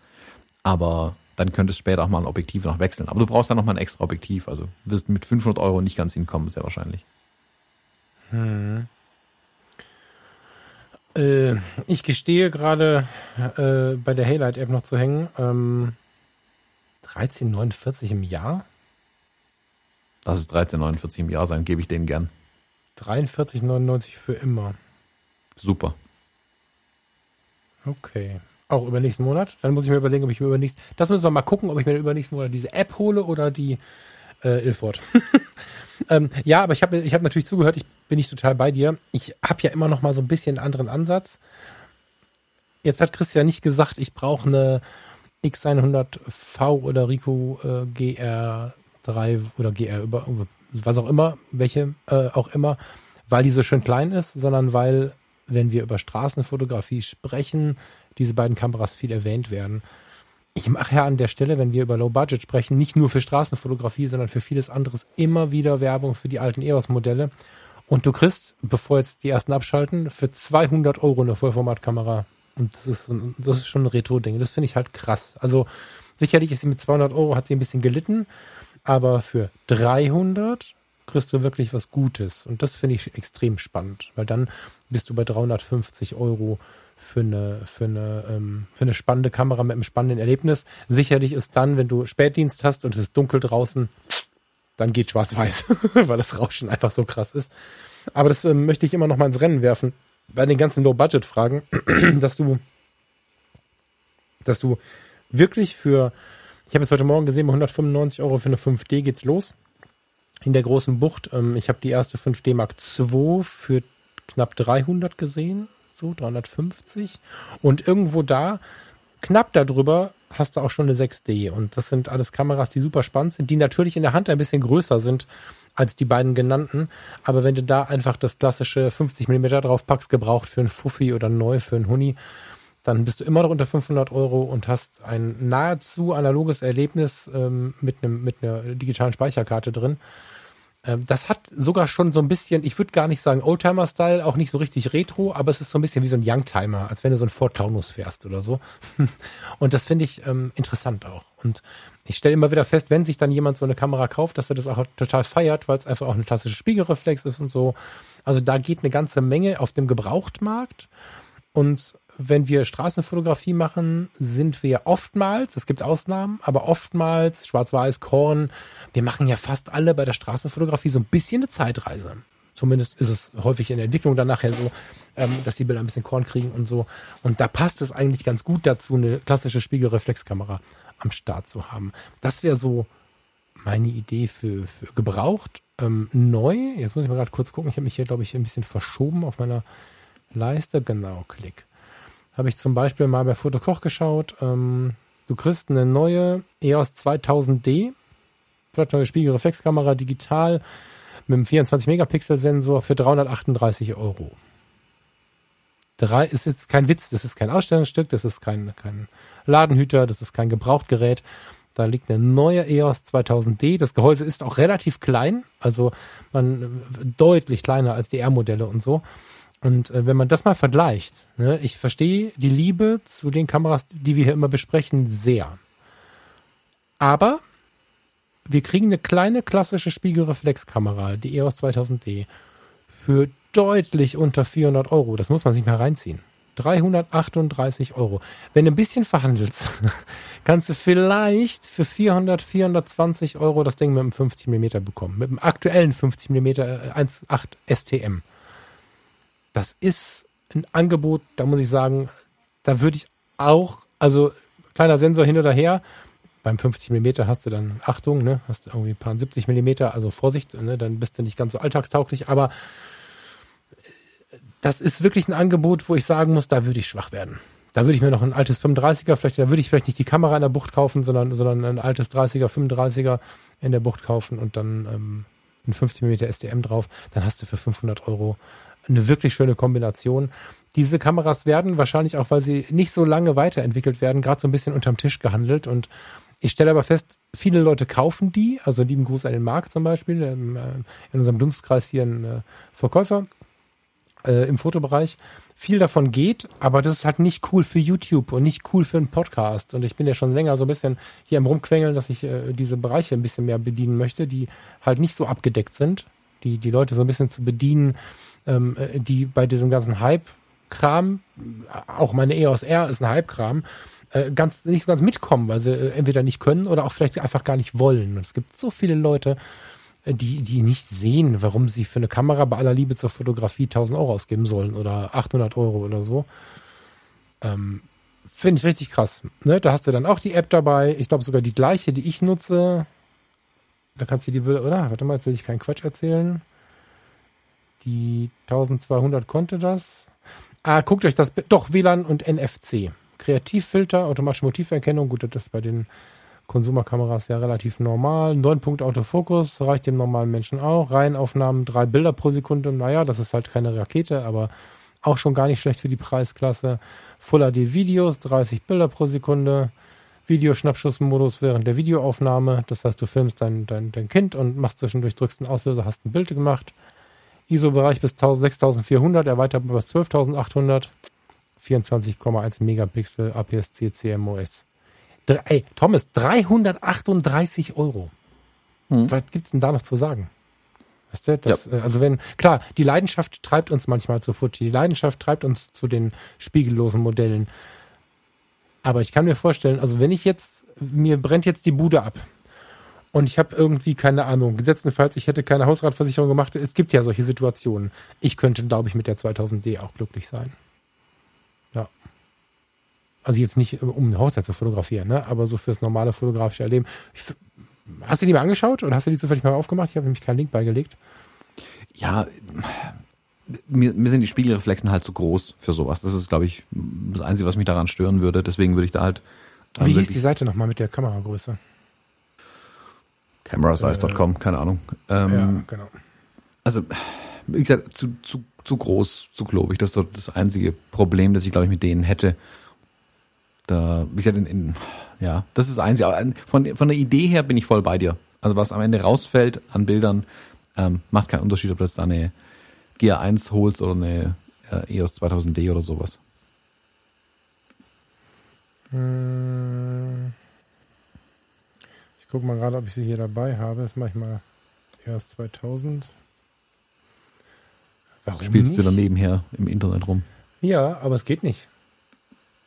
Aber dann könntest du später auch mal ein Objektiv noch wechseln. Aber du brauchst dann noch mal ein extra Objektiv. Also wirst mit 500 Euro nicht ganz hinkommen, sehr wahrscheinlich. Hm. Äh, ich gestehe gerade äh, bei der Haylight-App noch zu hängen. Ähm, 13,49 im Jahr? Lass es 13,49 im Jahr sein, gebe ich denen gern. 43,99 für immer. Super. Okay. Auch über nächsten Monat? Dann muss ich mir überlegen, ob ich mir übernächsten. Das müssen wir mal gucken, ob ich mir übernächsten Monat diese App hole oder die äh, Ilford. ähm, ja, aber ich habe ich hab natürlich zugehört, ich bin nicht total bei dir. Ich habe ja immer noch mal so ein bisschen einen anderen Ansatz. Jetzt hat Christian nicht gesagt, ich brauche eine X100V oder Rico äh, GR3 oder GR über was auch immer, welche äh, auch immer, weil die so schön klein ist, sondern weil, wenn wir über Straßenfotografie sprechen, diese beiden Kameras viel erwähnt werden. Ich mache ja an der Stelle, wenn wir über Low Budget sprechen, nicht nur für Straßenfotografie, sondern für vieles anderes immer wieder Werbung für die alten EOS-Modelle. Und du kriegst, bevor jetzt die ersten abschalten, für 200 Euro eine Vollformatkamera. Und das ist, das ist schon ein Retro-Ding. Das finde ich halt krass. Also sicherlich ist sie mit 200 Euro, hat sie ein bisschen gelitten aber für 300 kriegst du wirklich was Gutes. Und das finde ich extrem spannend, weil dann bist du bei 350 Euro für eine, für eine, ähm, für eine spannende Kamera mit einem spannenden Erlebnis. Sicherlich ist dann, wenn du Spätdienst hast und es ist dunkel draußen, dann geht schwarz-weiß, weil das Rauschen einfach so krass ist. Aber das ähm, möchte ich immer noch mal ins Rennen werfen. Bei den ganzen Low-Budget-Fragen, dass du, dass du wirklich für ich habe es heute Morgen gesehen, bei 195 Euro für eine 5D geht's los. In der großen Bucht. Ähm, ich habe die erste 5D Mark II für knapp 300 gesehen. So, 350. Und irgendwo da, knapp darüber, hast du auch schon eine 6D. Und das sind alles Kameras, die super spannend sind, die natürlich in der Hand ein bisschen größer sind als die beiden genannten. Aber wenn du da einfach das klassische 50 mm drauf packst, gebraucht für einen Fuffi oder neu für einen Huni, dann bist du immer noch unter 500 Euro und hast ein nahezu analoges Erlebnis ähm, mit einem mit einer digitalen Speicherkarte drin. Ähm, das hat sogar schon so ein bisschen, ich würde gar nicht sagen Oldtimer-Style, auch nicht so richtig Retro, aber es ist so ein bisschen wie so ein Youngtimer, als wenn du so ein Ford Taunus fährst oder so. Und das finde ich ähm, interessant auch. Und ich stelle immer wieder fest, wenn sich dann jemand so eine Kamera kauft, dass er das auch total feiert, weil es einfach auch eine klassische Spiegelreflex ist und so. Also da geht eine ganze Menge auf dem Gebrauchtmarkt. Und wenn wir Straßenfotografie machen, sind wir oftmals, es gibt Ausnahmen, aber oftmals Schwarz-Weiß, Korn, wir machen ja fast alle bei der Straßenfotografie so ein bisschen eine Zeitreise. Zumindest ist es häufig in der Entwicklung dann nachher so, ähm, dass die Bilder ein bisschen Korn kriegen und so. Und da passt es eigentlich ganz gut dazu, eine klassische Spiegelreflexkamera am Start zu haben. Das wäre so meine Idee für, für gebraucht. Ähm, neu, jetzt muss ich mal gerade kurz gucken, ich habe mich hier, glaube ich, ein bisschen verschoben auf meiner Leiste. Genau, Klick. Habe ich zum Beispiel mal bei Fotokoch geschaut. Ähm, du kriegst eine neue EOS 2000D, vielleicht neue Spiegelreflexkamera digital mit einem 24 Megapixel Sensor für 338 Euro. Drei ist jetzt kein Witz, das ist kein Ausstellungsstück, das ist kein, kein Ladenhüter, das ist kein Gebrauchtgerät. Da liegt eine neue EOS 2000D. Das Gehäuse ist auch relativ klein, also man deutlich kleiner als die R-Modelle und so. Und äh, wenn man das mal vergleicht, ne, ich verstehe die Liebe zu den Kameras, die wir hier immer besprechen, sehr. Aber wir kriegen eine kleine klassische Spiegelreflexkamera, die EOS 2000D, für deutlich unter 400 Euro. Das muss man sich mal reinziehen. 338 Euro. Wenn du ein bisschen verhandelst, kannst du vielleicht für 400, 420 Euro das Ding mit einem 50 mm bekommen. Mit einem aktuellen 50 mm 1.8 STM. Das ist ein Angebot, da muss ich sagen, da würde ich auch, also kleiner Sensor hin oder her, beim 50 mm hast du dann Achtung, ne, hast du irgendwie ein paar 70 mm, also Vorsicht, ne, dann bist du nicht ganz so alltagstauglich, aber das ist wirklich ein Angebot, wo ich sagen muss, da würde ich schwach werden. Da würde ich mir noch ein altes 35er, vielleicht, da würde ich vielleicht nicht die Kamera in der Bucht kaufen, sondern, sondern ein altes 30er, 35er in der Bucht kaufen und dann ähm, ein 50 mm SDM drauf. Dann hast du für 500 Euro eine wirklich schöne Kombination. Diese Kameras werden wahrscheinlich auch, weil sie nicht so lange weiterentwickelt werden, gerade so ein bisschen unterm Tisch gehandelt. Und ich stelle aber fest, viele Leute kaufen die. Also lieben Gruß an den Markt zum Beispiel. Äh, in unserem Dunstkreis hier ein äh, Verkäufer äh, im Fotobereich. Viel davon geht, aber das ist halt nicht cool für YouTube und nicht cool für einen Podcast. Und ich bin ja schon länger so ein bisschen hier am Rumquengeln, dass ich äh, diese Bereiche ein bisschen mehr bedienen möchte, die halt nicht so abgedeckt sind. Die, die Leute so ein bisschen zu bedienen, ähm, äh, die bei diesem ganzen Hype-Kram, auch meine EOS R ist ein Hype-Kram, äh, ganz, nicht so ganz mitkommen, weil sie äh, entweder nicht können oder auch vielleicht einfach gar nicht wollen. Und es gibt so viele Leute, die, die nicht sehen, warum sie für eine Kamera bei aller Liebe zur Fotografie 1000 Euro ausgeben sollen oder 800 Euro oder so. Ähm, Finde ich richtig krass. Ne? Da hast du dann auch die App dabei. Ich glaube sogar die gleiche, die ich nutze. Da kannst du die Bilder, oder? Warte mal, jetzt will ich keinen Quatsch erzählen. Die 1200 konnte das. Ah, guckt euch das. Doch, WLAN und NFC. Kreativfilter, automatische Motiverkennung. Gut, das ist bei den Konsumerkameras ja relativ normal. 9 Punkt Autofokus reicht dem normalen Menschen auch. Reihenaufnahmen, drei Bilder pro Sekunde. Naja, das ist halt keine Rakete, aber auch schon gar nicht schlecht für die Preisklasse. Full HD Videos, 30 Bilder pro Sekunde. Videoschnappschussmodus während der Videoaufnahme. Das heißt, du filmst dein, dein, dein Kind und machst zwischendurch, drückst einen Auslöser, hast ein Bild gemacht. ISO-Bereich bis 6400, erweiterbar bis 12800. 24,1 Megapixel APS-C CMOS. Ey, Thomas, 338 Euro. Hm. Was gibt's denn da noch zu sagen? Weißt du, das, ja. Also wenn, klar, die Leidenschaft treibt uns manchmal zu Fuji, die Leidenschaft treibt uns zu den spiegellosen Modellen. Aber ich kann mir vorstellen, also wenn ich jetzt, mir brennt jetzt die Bude ab und ich habe irgendwie keine Ahnung, gesetztenfalls, ich hätte keine Hausratversicherung gemacht, es gibt ja solche Situationen. Ich könnte, glaube ich, mit der 2000D auch glücklich sein. Ja. Also jetzt nicht, um eine Hochzeit zu fotografieren, ne? aber so fürs normale fotografische Erleben. Ich, hast du die mal angeschaut oder hast du die zufällig mal aufgemacht? Ich habe nämlich keinen Link beigelegt. Ja, mir, mir sind die Spiegelreflexen halt zu groß für sowas. Das ist, glaube ich, das Einzige, was mich daran stören würde. Deswegen würde ich da halt. Wie hieß die Seite nochmal mit der Kameragröße? Camerasize.com, äh, keine Ahnung. Ähm, ja, genau. Also, wie gesagt, zu, zu, zu groß, zu klobig. Das ist so das einzige Problem, das ich, glaube ich, mit denen hätte. da, wie gesagt, in, in, ja, das ist eins. Von, von der Idee her bin ich voll bei dir. Also was am Ende rausfällt an Bildern, ähm, macht keinen Unterschied, ob jetzt da eine GA1 holst oder eine äh, EOS 2000D oder sowas. Hm. Ich gucke mal gerade, ob ich sie hier dabei habe. Das mache ich mal EOS 2000. Warum Spielst nicht? du dann nebenher im Internet rum? Ja, aber es geht nicht.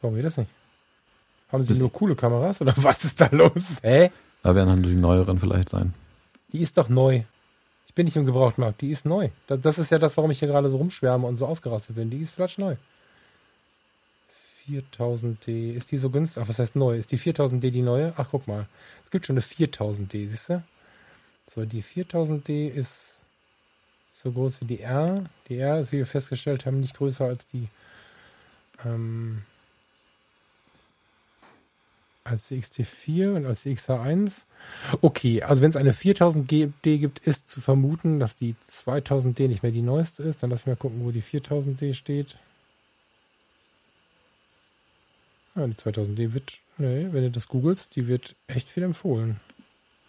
Warum geht das nicht? Haben sie das nur coole Kameras oder was ist da los? Hä? Da werden dann die neueren vielleicht sein. Die ist doch neu. Ich bin nicht im Gebrauchtmarkt, die ist neu. Das ist ja das, warum ich hier gerade so rumschwärme und so ausgerastet bin. Die ist vielleicht neu. 4000D. Ist die so günstig? Ach, was heißt neu? Ist die 4000D die neue? Ach, guck mal. Es gibt schon eine 4000D, siehst du? So, die 4000D ist so groß wie die R. Die R ist, wie wir festgestellt haben, nicht größer als die ähm, als die XT4 und als die XH1. Okay, also wenn es eine 4000D gibt, ist zu vermuten, dass die 2000D nicht mehr die neueste ist. Dann lass ich mal gucken, wo die 4000D steht. Ja, die 2000D wird, nee, wenn du das googelst, die wird echt viel empfohlen.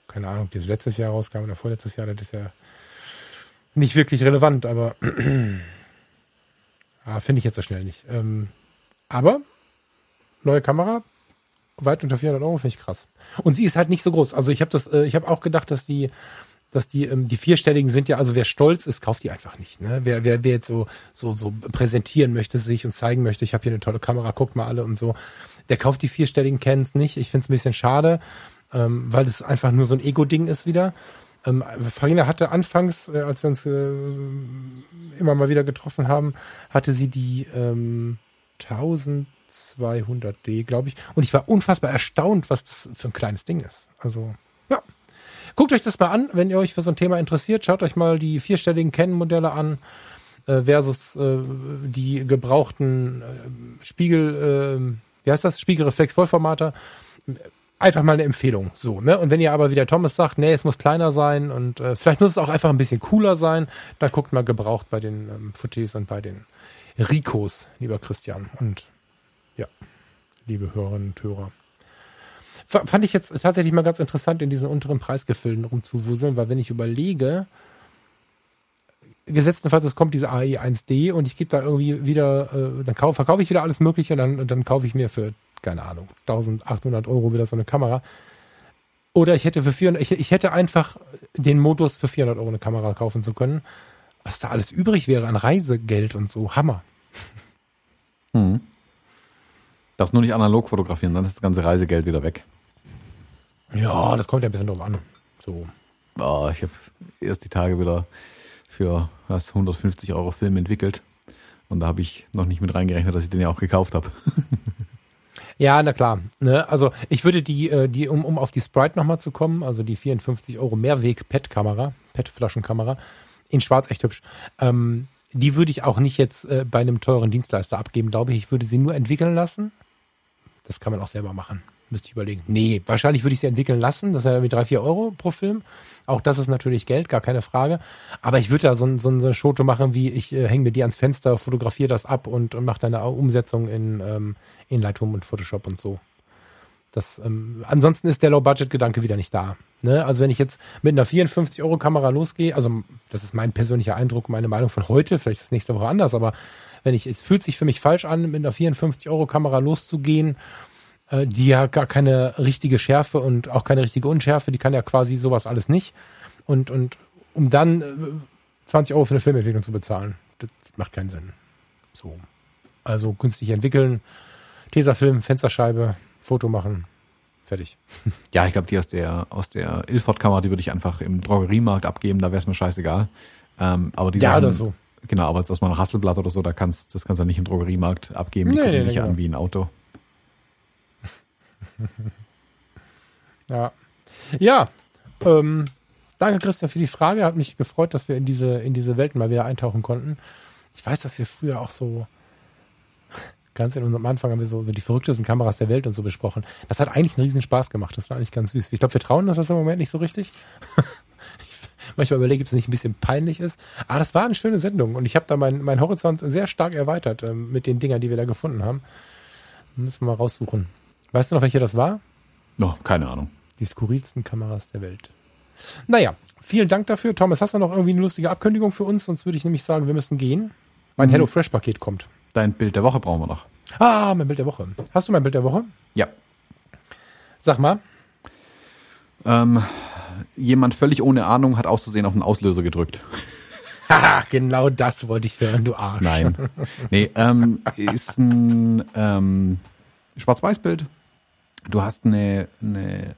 Keine Ahnung, die ist letztes Jahr rauskam oder vorletztes Jahr, das ist ja nicht wirklich relevant, aber ah, finde ich jetzt so schnell nicht. Ähm, aber neue Kamera, weit unter 400 Euro, finde ich krass. Und sie ist halt nicht so groß. Also ich habe das, äh, ich habe auch gedacht, dass die, dass die, ähm, die vierstelligen sind ja, also wer stolz ist, kauft die einfach nicht. Ne? Wer, wer, wer jetzt so, so, so präsentieren möchte sich und zeigen möchte, ich habe hier eine tolle Kamera, guckt mal alle und so, der kauft die vierstelligen Cans nicht. Ich finde es ein bisschen schade, ähm, weil es einfach nur so ein Ego-Ding ist wieder. Ähm, Farina hatte anfangs, äh, als wir uns äh, immer mal wieder getroffen haben, hatte sie die ähm, 1000 200D, glaube ich. Und ich war unfassbar erstaunt, was das für ein kleines Ding ist. Also, ja. Guckt euch das mal an, wenn ihr euch für so ein Thema interessiert. Schaut euch mal die vierstelligen Canon-Modelle an äh, versus äh, die gebrauchten äh, Spiegel, äh, wie heißt das? Spiegelreflex-Vollformater. Einfach mal eine Empfehlung. So, ne? Und wenn ihr aber wie der Thomas sagt, nee, es muss kleiner sein und äh, vielleicht muss es auch einfach ein bisschen cooler sein, dann guckt mal gebraucht bei den ähm, Fujis und bei den Ricos, lieber Christian. Und ja, liebe Hörerinnen und Hörer. Fand ich jetzt tatsächlich mal ganz interessant, in diesen unteren Preisgefilden rumzuwuseln, weil wenn ich überlege, gesetztenfalls es kommt diese AE 1D und ich gebe da irgendwie wieder, äh, dann kauf, verkaufe ich wieder alles Mögliche und dann, dann kaufe ich mir für, keine Ahnung, 1800 Euro wieder so eine Kamera. Oder ich hätte für 400, ich, ich hätte einfach den Modus für 400 Euro eine Kamera kaufen zu können. Was da alles übrig wäre an Reisegeld und so, Hammer. Hm. Darfst nur nicht analog fotografieren, dann ist das ganze Reisegeld wieder weg. Ja, das kommt ja ein bisschen drauf an. So. Oh, ich habe erst die Tage wieder für was 150 Euro Film entwickelt. Und da habe ich noch nicht mit reingerechnet, dass ich den ja auch gekauft habe. ja, na klar. Ne? Also ich würde die, äh, die um, um auf die Sprite nochmal zu kommen, also die 54 Euro Mehrweg-PET-Kamera, PET-Flaschenkamera, in schwarz echt hübsch. Ähm, die würde ich auch nicht jetzt äh, bei einem teuren Dienstleister abgeben, glaube ich. Ich würde sie nur entwickeln lassen das kann man auch selber machen. Müsste ich überlegen. Nee, wahrscheinlich würde ich sie entwickeln lassen. Das ist ja irgendwie drei, vier Euro pro Film. Auch das ist natürlich Geld, gar keine Frage. Aber ich würde da so, so eine Schote machen, wie ich äh, hänge mir die ans Fenster, fotografiere das ab und, und mache dann eine Umsetzung in, ähm, in Lightroom und Photoshop und so. Das, ähm, ansonsten ist der Low-Budget-Gedanke wieder nicht da. Ne? Also wenn ich jetzt mit einer 54-Euro-Kamera losgehe, also das ist mein persönlicher Eindruck, meine Meinung von heute, vielleicht ist es nächste Woche anders, aber wenn ich, es fühlt sich für mich falsch an, mit einer 54-Euro-Kamera loszugehen, äh, die ja gar keine richtige Schärfe und auch keine richtige Unschärfe, die kann ja quasi sowas alles nicht. Und, und um dann äh, 20 Euro für eine Filmentwicklung zu bezahlen, das macht keinen Sinn. So. Also günstig entwickeln, Tesafilm, Fensterscheibe, Foto machen, fertig. Ja, ich glaube, die aus der aus der Ilford-Kamera, die würde ich einfach im Drogeriemarkt abgeben, da wäre es mir scheißegal. Ähm, aber die ja, oder so. Genau, aber jetzt aus meinem Hasselblatt oder so, da kannst, das kannst du ja nicht im Drogeriemarkt abgeben. Die nee, gucken nee, nicht genau. an wie ein Auto. ja. Ja. Ähm, danke, Christian, für die Frage. Hat mich gefreut, dass wir in diese, in diese Welten mal wieder eintauchen konnten. Ich weiß, dass wir früher auch so ganz in unserem Anfang haben wir so, so die verrücktesten Kameras der Welt und so besprochen. Das hat eigentlich einen riesen Spaß gemacht. Das war eigentlich ganz süß. Ich glaube, wir trauen uns das im Moment nicht so richtig. manchmal überlege, ob es nicht ein bisschen peinlich ist. Aber das war eine schöne Sendung und ich habe da meinen mein Horizont sehr stark erweitert äh, mit den Dingern, die wir da gefunden haben. Müssen wir mal raussuchen. Weißt du noch, welche das war? No, keine Ahnung. Die skurrilsten Kameras der Welt. Naja, vielen Dank dafür. Thomas, hast du noch irgendwie eine lustige Abkündigung für uns? Sonst würde ich nämlich sagen, wir müssen gehen. Mein Mhm. HelloFresh-Paket kommt. Dein Bild der Woche brauchen wir noch. Ah, mein Bild der Woche. Hast du mein Bild der Woche? Ja. Sag mal. Ähm, jemand völlig ohne Ahnung hat auszusehen auf den Auslöser gedrückt. Haha, genau das wollte ich hören, du Arsch. Nein. Nee, ähm, ist ein ähm, Schwarz-Weiß-Bild. Du hast eine, eine,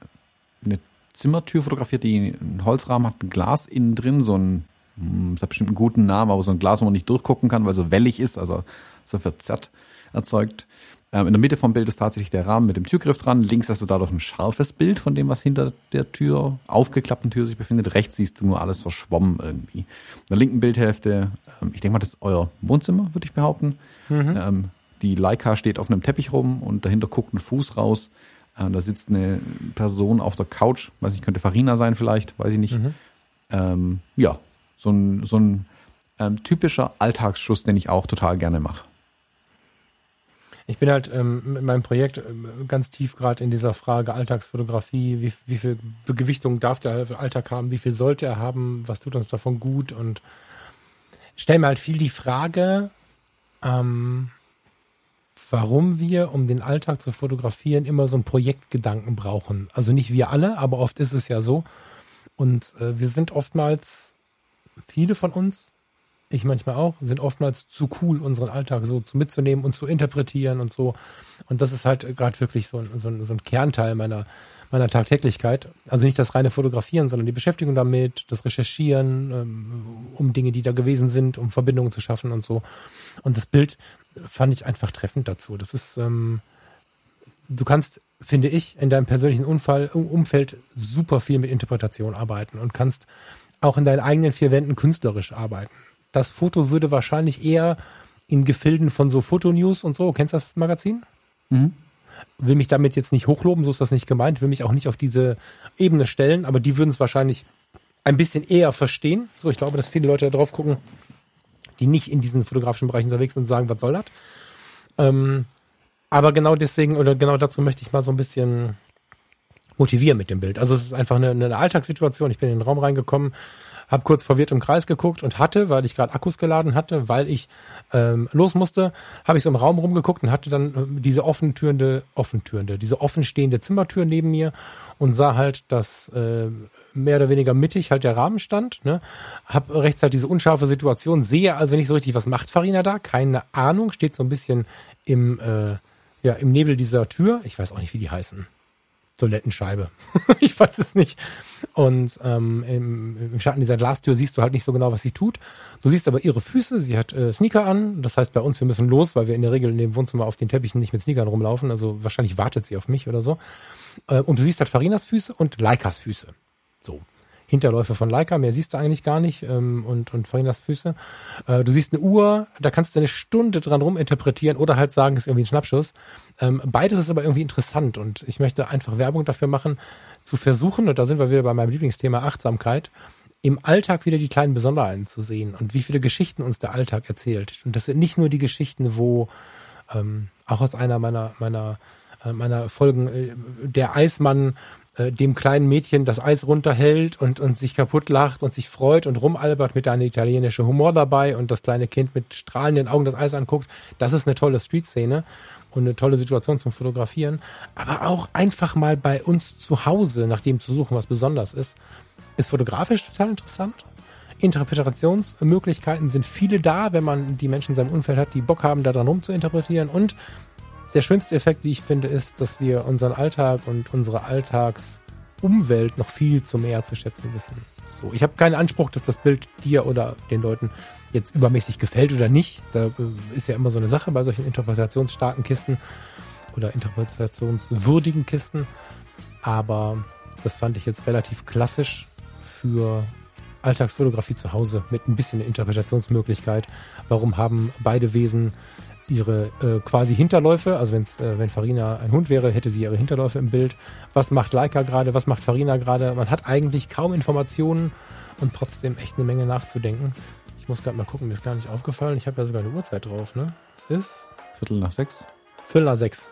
eine Zimmertür fotografiert, die einen Holzrahmen hat, ein Glas innen drin, so ein, hm, es hat bestimmt einen guten Namen, aber so ein Glas, wo man nicht durchgucken kann, weil so wellig ist, also so verzerrt erzeugt. Ähm, in der Mitte vom Bild ist tatsächlich der Rahmen mit dem Türgriff dran. Links hast du dadurch ein scharfes Bild von dem, was hinter der Tür, aufgeklappten Tür sich befindet. Rechts siehst du nur alles verschwommen irgendwie. In der linken Bildhälfte, ähm, ich denke mal, das ist euer Wohnzimmer, würde ich behaupten. Ähm, die Leica steht auf einem Teppich rum und dahinter guckt ein Fuß raus. Äh, da sitzt eine Person auf der Couch, weiß nicht, könnte Farina sein vielleicht, weiß ich nicht. Ähm, ja, so ein, so ein typischer Alltagsschuss, den ich auch total gerne mache. Ich bin halt ähm, mit meinem Projekt ähm, ganz tief gerade in dieser Frage Alltagsfotografie. Wie, wie viel Gewichtung darf der Alltag haben? Wie viel sollte er haben? Was tut uns davon gut? Und stell mir halt viel die Frage, ähm, warum wir, um den Alltag zu fotografieren, immer so einen Projektgedanken brauchen. Also nicht wir alle, aber oft ist es ja so. Und äh, wir sind oftmals, viele von uns, ich manchmal auch, sind oftmals zu cool, unseren Alltag so zu mitzunehmen und zu interpretieren und so. Und das ist halt gerade wirklich so ein, so, ein, so ein Kernteil meiner, meiner Tagtäglichkeit. Also nicht das reine Fotografieren, sondern die Beschäftigung damit, das Recherchieren, ähm, um Dinge, die da gewesen sind, um Verbindungen zu schaffen und so. Und das Bild fand ich einfach treffend dazu. Das ist, ähm, du kannst, finde ich, in deinem persönlichen Unfall, Umfeld super viel mit Interpretation arbeiten und kannst auch in deinen eigenen vier Wänden künstlerisch arbeiten. Das Foto würde wahrscheinlich eher in Gefilden von so Fotonews und so, kennst du das Magazin? Will mich damit jetzt nicht hochloben, so ist das nicht gemeint, will mich auch nicht auf diese Ebene stellen, aber die würden es wahrscheinlich ein bisschen eher verstehen. So, ich glaube, dass viele Leute da drauf gucken, die nicht in diesen fotografischen Bereichen unterwegs sind und sagen, was soll das? Ähm, aber genau deswegen oder genau dazu möchte ich mal so ein bisschen motivieren mit dem Bild. Also es ist einfach eine, eine Alltagssituation. Ich bin in den Raum reingekommen, habe kurz verwirrt im Kreis geguckt und hatte, weil ich gerade Akkus geladen hatte, weil ich ähm, los musste, habe ich so im Raum rumgeguckt und hatte dann äh, diese offentürende, offentürende, diese offenstehende Zimmertür neben mir und sah halt, dass äh, mehr oder weniger mittig halt der Rahmen stand. Ne? Hab rechts halt diese unscharfe Situation, sehe also nicht so richtig, was macht Farina da, keine Ahnung, steht so ein bisschen im, äh, ja, im Nebel dieser Tür. Ich weiß auch nicht, wie die heißen. Toilettenscheibe. ich weiß es nicht. Und ähm, im, im Schatten dieser Glastür siehst du halt nicht so genau, was sie tut. Du siehst aber ihre Füße. Sie hat äh, Sneaker an. Das heißt bei uns, wir müssen los, weil wir in der Regel in dem Wohnzimmer auf den Teppichen nicht mit Sneakern rumlaufen. Also wahrscheinlich wartet sie auf mich oder so. Äh, und du siehst halt Farinas Füße und Leikas Füße. So. Hinterläufe von Leica, mehr siehst du eigentlich gar nicht ähm, und, und Farinas Füße. Äh, du siehst eine Uhr, da kannst du eine Stunde dran ruminterpretieren oder halt sagen, ist irgendwie ein Schnappschuss. Ähm, beides ist aber irgendwie interessant und ich möchte einfach Werbung dafür machen, zu versuchen, und da sind wir wieder bei meinem Lieblingsthema Achtsamkeit, im Alltag wieder die kleinen Besonderheiten zu sehen und wie viele Geschichten uns der Alltag erzählt. Und das sind nicht nur die Geschichten, wo ähm, auch aus einer meiner meiner äh, meiner Folgen äh, der Eismann äh, dem kleinen Mädchen das Eis runterhält und, und sich kaputt lacht und sich freut und rumalbert mit einer italienische Humor dabei und das kleine Kind mit strahlenden Augen das Eis anguckt. Das ist eine tolle Street-Szene und eine tolle Situation zum Fotografieren. Aber auch einfach mal bei uns zu Hause nach dem zu suchen, was besonders ist, ist fotografisch total interessant. Interpretationsmöglichkeiten sind viele da, wenn man die Menschen in seinem Umfeld hat, die Bock haben, da dran rum zu interpretieren. Und der schönste Effekt, wie ich finde, ist, dass wir unseren Alltag und unsere Alltagsumwelt noch viel zu mehr zu schätzen wissen. So, ich habe keinen Anspruch, dass das Bild dir oder den Leuten jetzt übermäßig gefällt oder nicht. Da äh, ist ja immer so eine Sache bei solchen interpretationsstarken Kisten oder interpretationswürdigen Kisten. Aber das fand ich jetzt relativ klassisch für Alltagsfotografie zu Hause mit ein bisschen Interpretationsmöglichkeit. Warum haben beide Wesen ihre äh, quasi Hinterläufe, also wenn's, äh, wenn Farina ein Hund wäre, hätte sie ihre Hinterläufe im Bild. Was macht Leica gerade, was macht Farina gerade? Man hat eigentlich kaum Informationen und trotzdem echt eine Menge nachzudenken. Ich muss gerade mal gucken, mir ist gar nicht aufgefallen. Ich habe ja sogar eine Uhrzeit drauf, ne? Es ist Viertel nach sechs. Viertel nach sechs.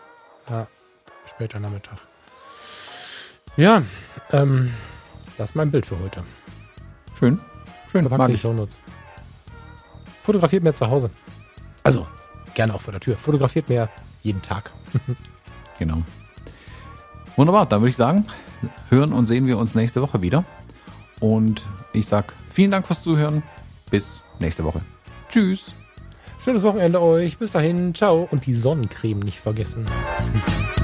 Ja. später Nachmittag. Ja, ähm, das ist mein Bild für heute. Schön. Schön. Verpack's Mag in die. Shownotes. Fotografiert mir zu Hause. Also, gerne auch vor der Tür. Fotografiert mir jeden Tag. Genau. Wunderbar, dann würde ich sagen, hören und sehen wir uns nächste Woche wieder. Und ich sag vielen Dank fürs Zuhören. Bis nächste Woche. Tschüss. Schönes Wochenende euch. Bis dahin. Ciao. Und die Sonnencreme nicht vergessen.